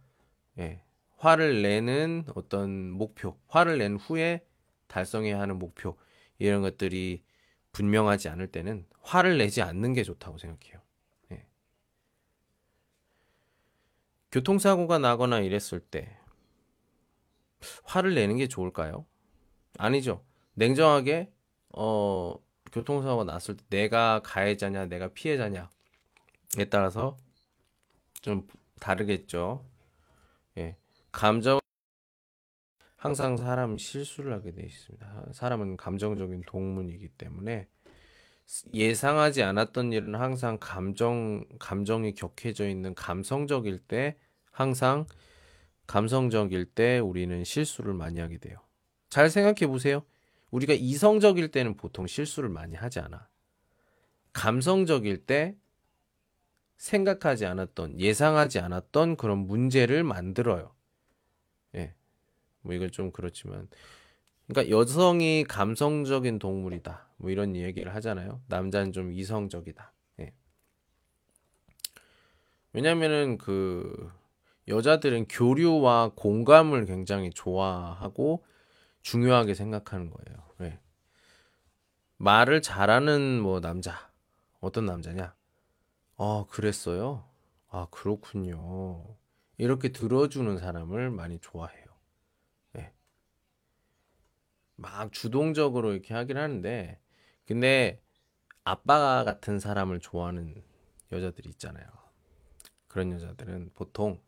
예, 화를 내는 어떤 목표, 화를 낸 후에 달성해야 하는 목표 이런 것들이 분명하지 않을 때는 화를 내지 않는 게 좋다고 생각해요. 예. 교통사고가 나거나 이랬을 때 화를 내는 게 좋을까요? 아니죠. 냉정하게 어 교통사고가 났을 때 내가 가해자냐 내가 피해자냐 에 따라서 좀 다르겠죠. 감정 항상 사람 실수를 하게 되어 있습니다. 사람은 감정적인 동물이기 때문에 예상하지 않았던 일은 항상 감정 감정이 격해져 있는 감성적일 때 항상 감성적일 때 우리는 실수를 많이 하게 돼요. 잘 생각해 보세요. 우리가 이성적일 때는 보통 실수를 많이 하지 않아. 감성적일 때 생각하지 않았던, 예상하지 않았던 그런 문제를 만들어요. 예. 뭐 이건 좀 그렇지만. 그러니까 여성이 감성적인 동물이다. 뭐 이런 얘기를 하잖아요. 남자는 좀 이성적이다. 예. 왜냐면은 그 여자들은 교류와 공감을 굉장히 좋아하고 중요하게 생각하는 거예요. 네. 말을 잘하는 뭐 남자 어떤 남자냐? 아 그랬어요. 아 그렇군요. 이렇게 들어주는 사람을 많이 좋아해요. 네. 막 주동적으로 이렇게 하긴 하는데 근데 아빠 같은 사람을 좋아하는 여자들이 있잖아요. 그런 여자들은 보통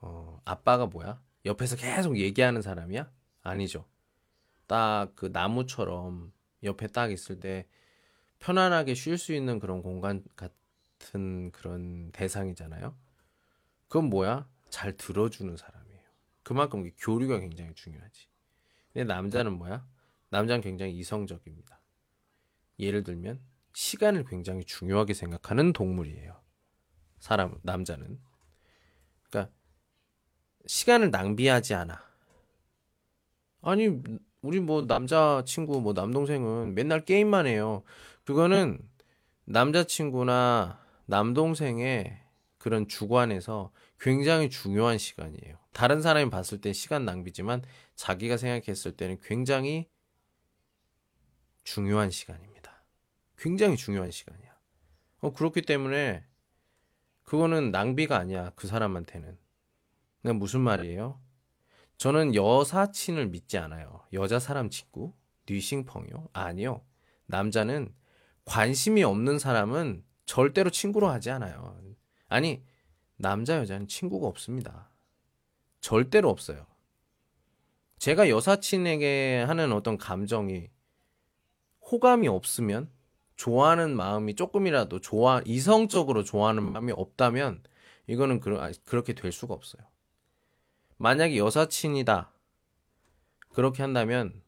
어, 아빠가 뭐야? 옆에서 계속 얘기하는 사람이야? 아니죠. 딱 그 나무처럼 옆에 딱 있을 때 편안하게 쉴 수 있는 그런 공간 같은 그런 대상이잖아요. 그건 뭐야? 잘 들어주는 사람이에요. 그만큼 교류가 굉장히 중요하지. 근데 남자는 뭐야? 남자는 굉장히 이성적입니다. 예를 들면 시간을 굉장히 중요하게 생각하는 동물이에요. 사람 남자는 그러니까 시간을 낭비하지 않아. 아니, 우리 뭐 남자 친구, 뭐 남동생은 맨날 게임만 해요. 그거는 남자 친구나 남동생의 그런 주관에서 굉장히 중요한 시간이에요. 다른 사람이 봤을 때 시간 낭비지만 자기가 생각했을 때는 굉장히 중요한 시간입니다. 굉장히 중요한 시간이야. 어, 그렇기 때문에 그거는 낭비가 아니야. 그 사람한테는. 그냥 무슨 말이에요? 저는 여사친을 믿지 않아요. 여자 사람 친구? 뉘싱펑요? 아니요. 남자는 관심이 없는 사람은 절대로 친구로 하지 않아요. 아니, 남자, 여자는 친구가 없습니다. 절대로 없어요. 제가 여사친에게 하는 어떤 감정이 호감이 없으면 좋아하는 마음이 조금이라도 좋아 이성적으로 좋아하는 마음이 없다면 이거는 그러, 그렇게 될 수가 없어요. 만약에 여사친이다. 그렇게 한다면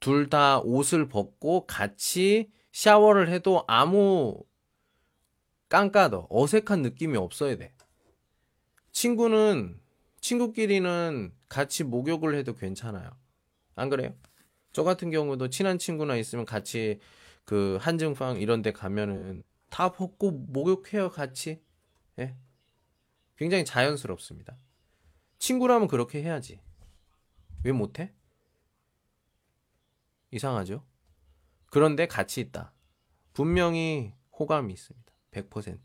둘 다 옷을 벗고 같이 샤워를 해도 아무 깐까더 어색한 느낌이 없어야 돼. 친구는 친구끼리는 같이 목욕을 해도 괜찮아요. 안 그래요? 저 같은 경우도 친한 친구나 있으면 같이 그 한증방 이런 데 가면은 다 벗고 목욕해요, 같이. 예. 굉장히 자연스럽습니다. 친구라면 그렇게 해야지. 왜 못해? 이상하죠? 그런데 같이 있다. 분명히 호감이 있습니다. 100%.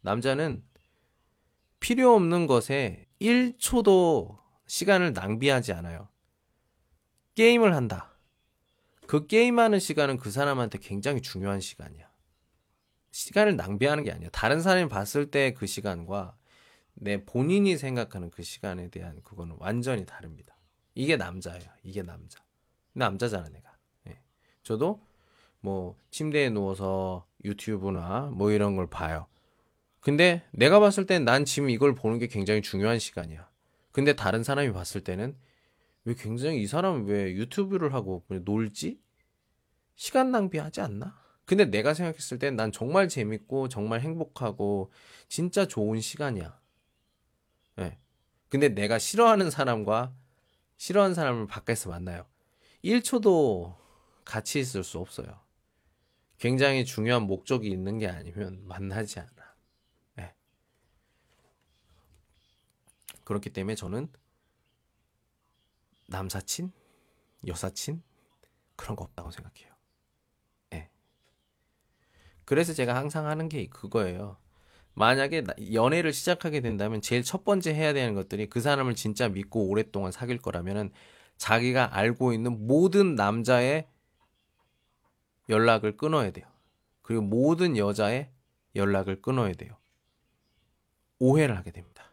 남자는 필요 없는 것에 1초도 시간을 낭비하지 않아요. 게임을 한다. 그 게임하는 시간은 그 사람한테 굉장히 중요한 시간이야. 시간을 낭비하는 게 아니야. 다른 사람이 봤을 때 그 시간과 내 본인이 생각하는 그 시간에 대한 그거는 완전히 다릅니다. 이게 남자예요. 이게 남자. 남자잖아 내가. 예. 저도 뭐 침대에 누워서 유튜브나 뭐 이런 걸 봐요. 근데 내가 봤을 땐 난 지금 이걸 보는 게 굉장히 중요한 시간이야. 근데 다른 사람이 봤을 때는 왜 굉장히 이 사람은 왜 유튜브를 하고 놀지? 시간 낭비하지 않나? 근데 내가 생각했을 땐 난 정말 재밌고 정말 행복하고 진짜 좋은 시간이야. 네. 근데 내가 싫어하는 사람과 싫어하는 사람을 밖에서 만나요. 1초도 같이 있을 수 없어요. 굉장히 중요한 목적이 있는 게 아니면 만나지 않아. 네. 그렇기 때문에 저는 남사친, 여사친 그런 거 없다고 생각해요. 네. 그래서 제가 항상 하는 게 그거예요. 만약에 연애를 시작하게 된다면 제일 첫 번째 해야 되는 것들이 그 사람을 진짜 믿고 오랫동안 사귈 거라면은 자기가 알고 있는 모든 남자의 연락을 끊어야 돼요. 그리고 모든 여자의 연락을 끊어야 돼요. 오해를 하게 됩니다.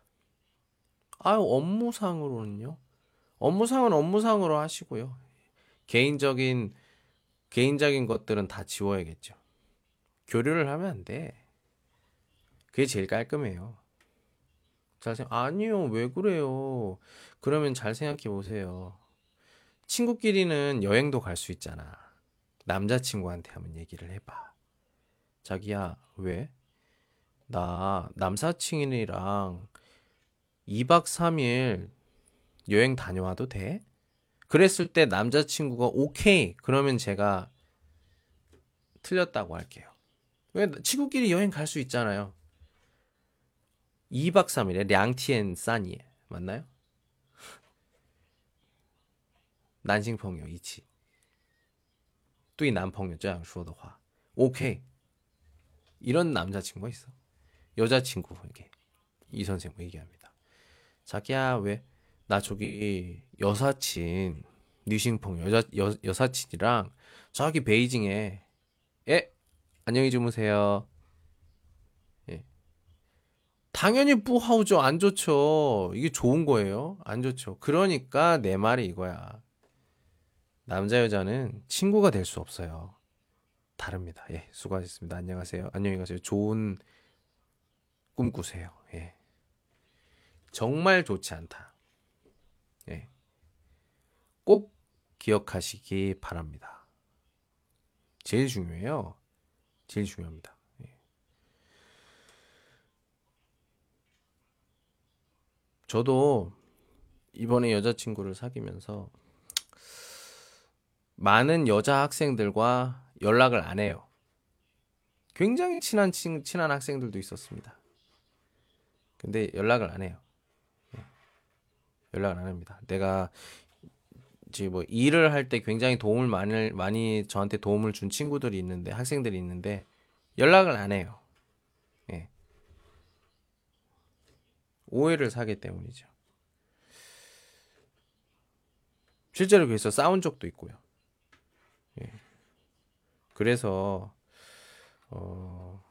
아유, 업무상으로는요? 업무상은 업무상으로 하시고요. 개인적인, 개인적인 것들은 다 지워야겠죠. 교류를 하면 안 돼. 그게 제일 깔끔해요. 잘 생각, 아니요, 왜 그래요? 그러면 잘 생각해 보세요. 친구끼리는 여행도 갈 수 있잖아. 남자친구한테 한번 얘기를 해봐. 자기야, 왜? 나 남사친이랑 2박 3일 여행 다녀와도 돼? 그랬을 때 남자친구가 오케이. 그러면 제가 틀렸다고 할게요. 왜 친구끼리 여행 갈 수 있잖아요. 2박 3일에 량티엔 싸니에 맞나요? 난싱펑요 이치. 对男朋友这样说的话 오케이. 이런 남자친구가 있어. 여자친구에게 이 선생 얘기합니다. 자기야 왜 나 저기 여사친 뉴싱펑 여자 여, 여사친이랑 저기 베이징에 예 안녕히 주무세요. 예. 당연히 뿌하우죠 안 좋죠. 이게 좋은 거예요. 안 좋죠. 그러니까 내 말이 이거야. 남자 여자는 친구가 될 수 없어요. 다릅니다. 예, 수고하셨습니다. 안녕하세요. 안녕히 가세요. 좋은 꿈 꾸세요. 예. 정말 좋지 않다. 예. 꼭 기억하시기 바랍니다. 제일 중요해요. 제일 중요합니다. 예. 저도 이번에 여자친구를 사귀면서 많은 여자 학생들과 연락을 안 해요. 굉장히 친한 친, 친한 학생들도 있었습니다. 근데 연락을 안 해요. 예. 연락을 안 합니다. 내가 이제 뭐 일을 할 때 굉장히 도움을 많이 많이 저한테 도움을 준 친구들이 있는데 학생들이 있는데 연락을 안 해요. 예. 오해를 사기 때문이죠. 실제로 그래서 싸운 적도 있고요. 예. 그래서 어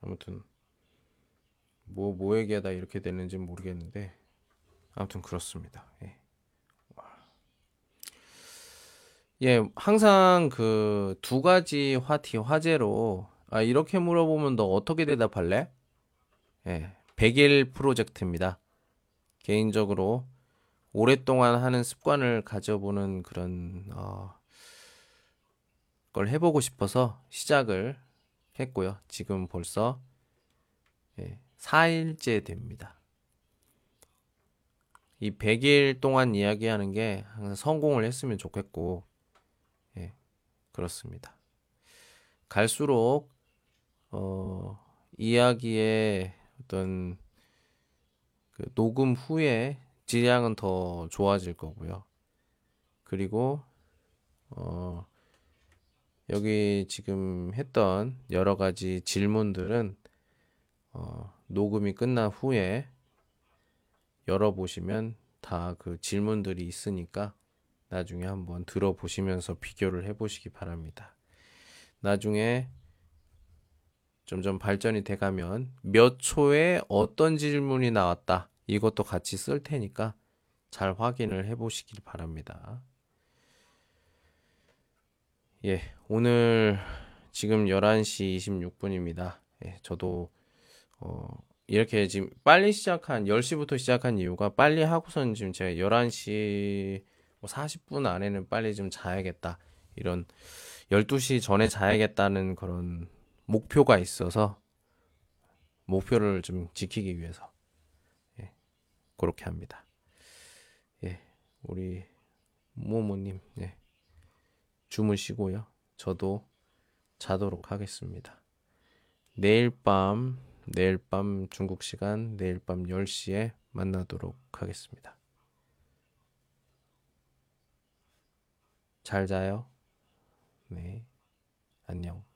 아무튼 뭐뭐 뭐 얘기하다 이렇게 되는지 모르겠는데 아무튼 그렇습니다. 예. 예, 항상 그 두 가지 화티 화제로 아 이렇게 물어보면 너 어떻게 대답할래? 예, 100일 프로젝트입니다. 개인적으로 오랫동안 하는 습관을 가져보는 그런 어, 걸 해보고 싶어서 시작을 했고요. 지금 벌써 예, 4일째 됩니다. 이 100일 동안 이야기하는 게 항상 성공을 했으면 좋겠고, 예, 그렇습니다. 갈수록, 어, 이야기의 어떤 그 녹음 후에 질량은 더 좋아질 거고요. 그리고 어 여기 지금 했던 여러 가지 질문들은 어 녹음이 끝난 후에 열어보시면 다 그 질문들이 있으니까 나중에 한번 들어보시면서 비교를 해보시기 바랍니다. 나중에 점점 발전이 돼가면 몇 초에 어떤 질문이 나왔다. 이것도 같이 쓸 테니까 잘 확인을 해 보시길 바랍니다. 예, 오늘 지금 11시 26분입니다. 예, 저도 어, 이렇게 지금 빨리 시작한 10시부터 시작한 이유가 빨리 하고선 지금 제가 11시 40분 뭐 안에는 빨리 좀 자야겠다. 이런 12시 전에 자야겠다는 그런 목표가 있어서 목표를 좀 지키기 위해서 그렇게 합니다. 예, 우리 모모님, 예, 주무시고요. 저도 자도록 하겠습니다. 내일 밤, 내일 밤 중국 시간, 내일 밤 10시에 만나도록 하겠습니다. 잘 자요. 네, 안녕.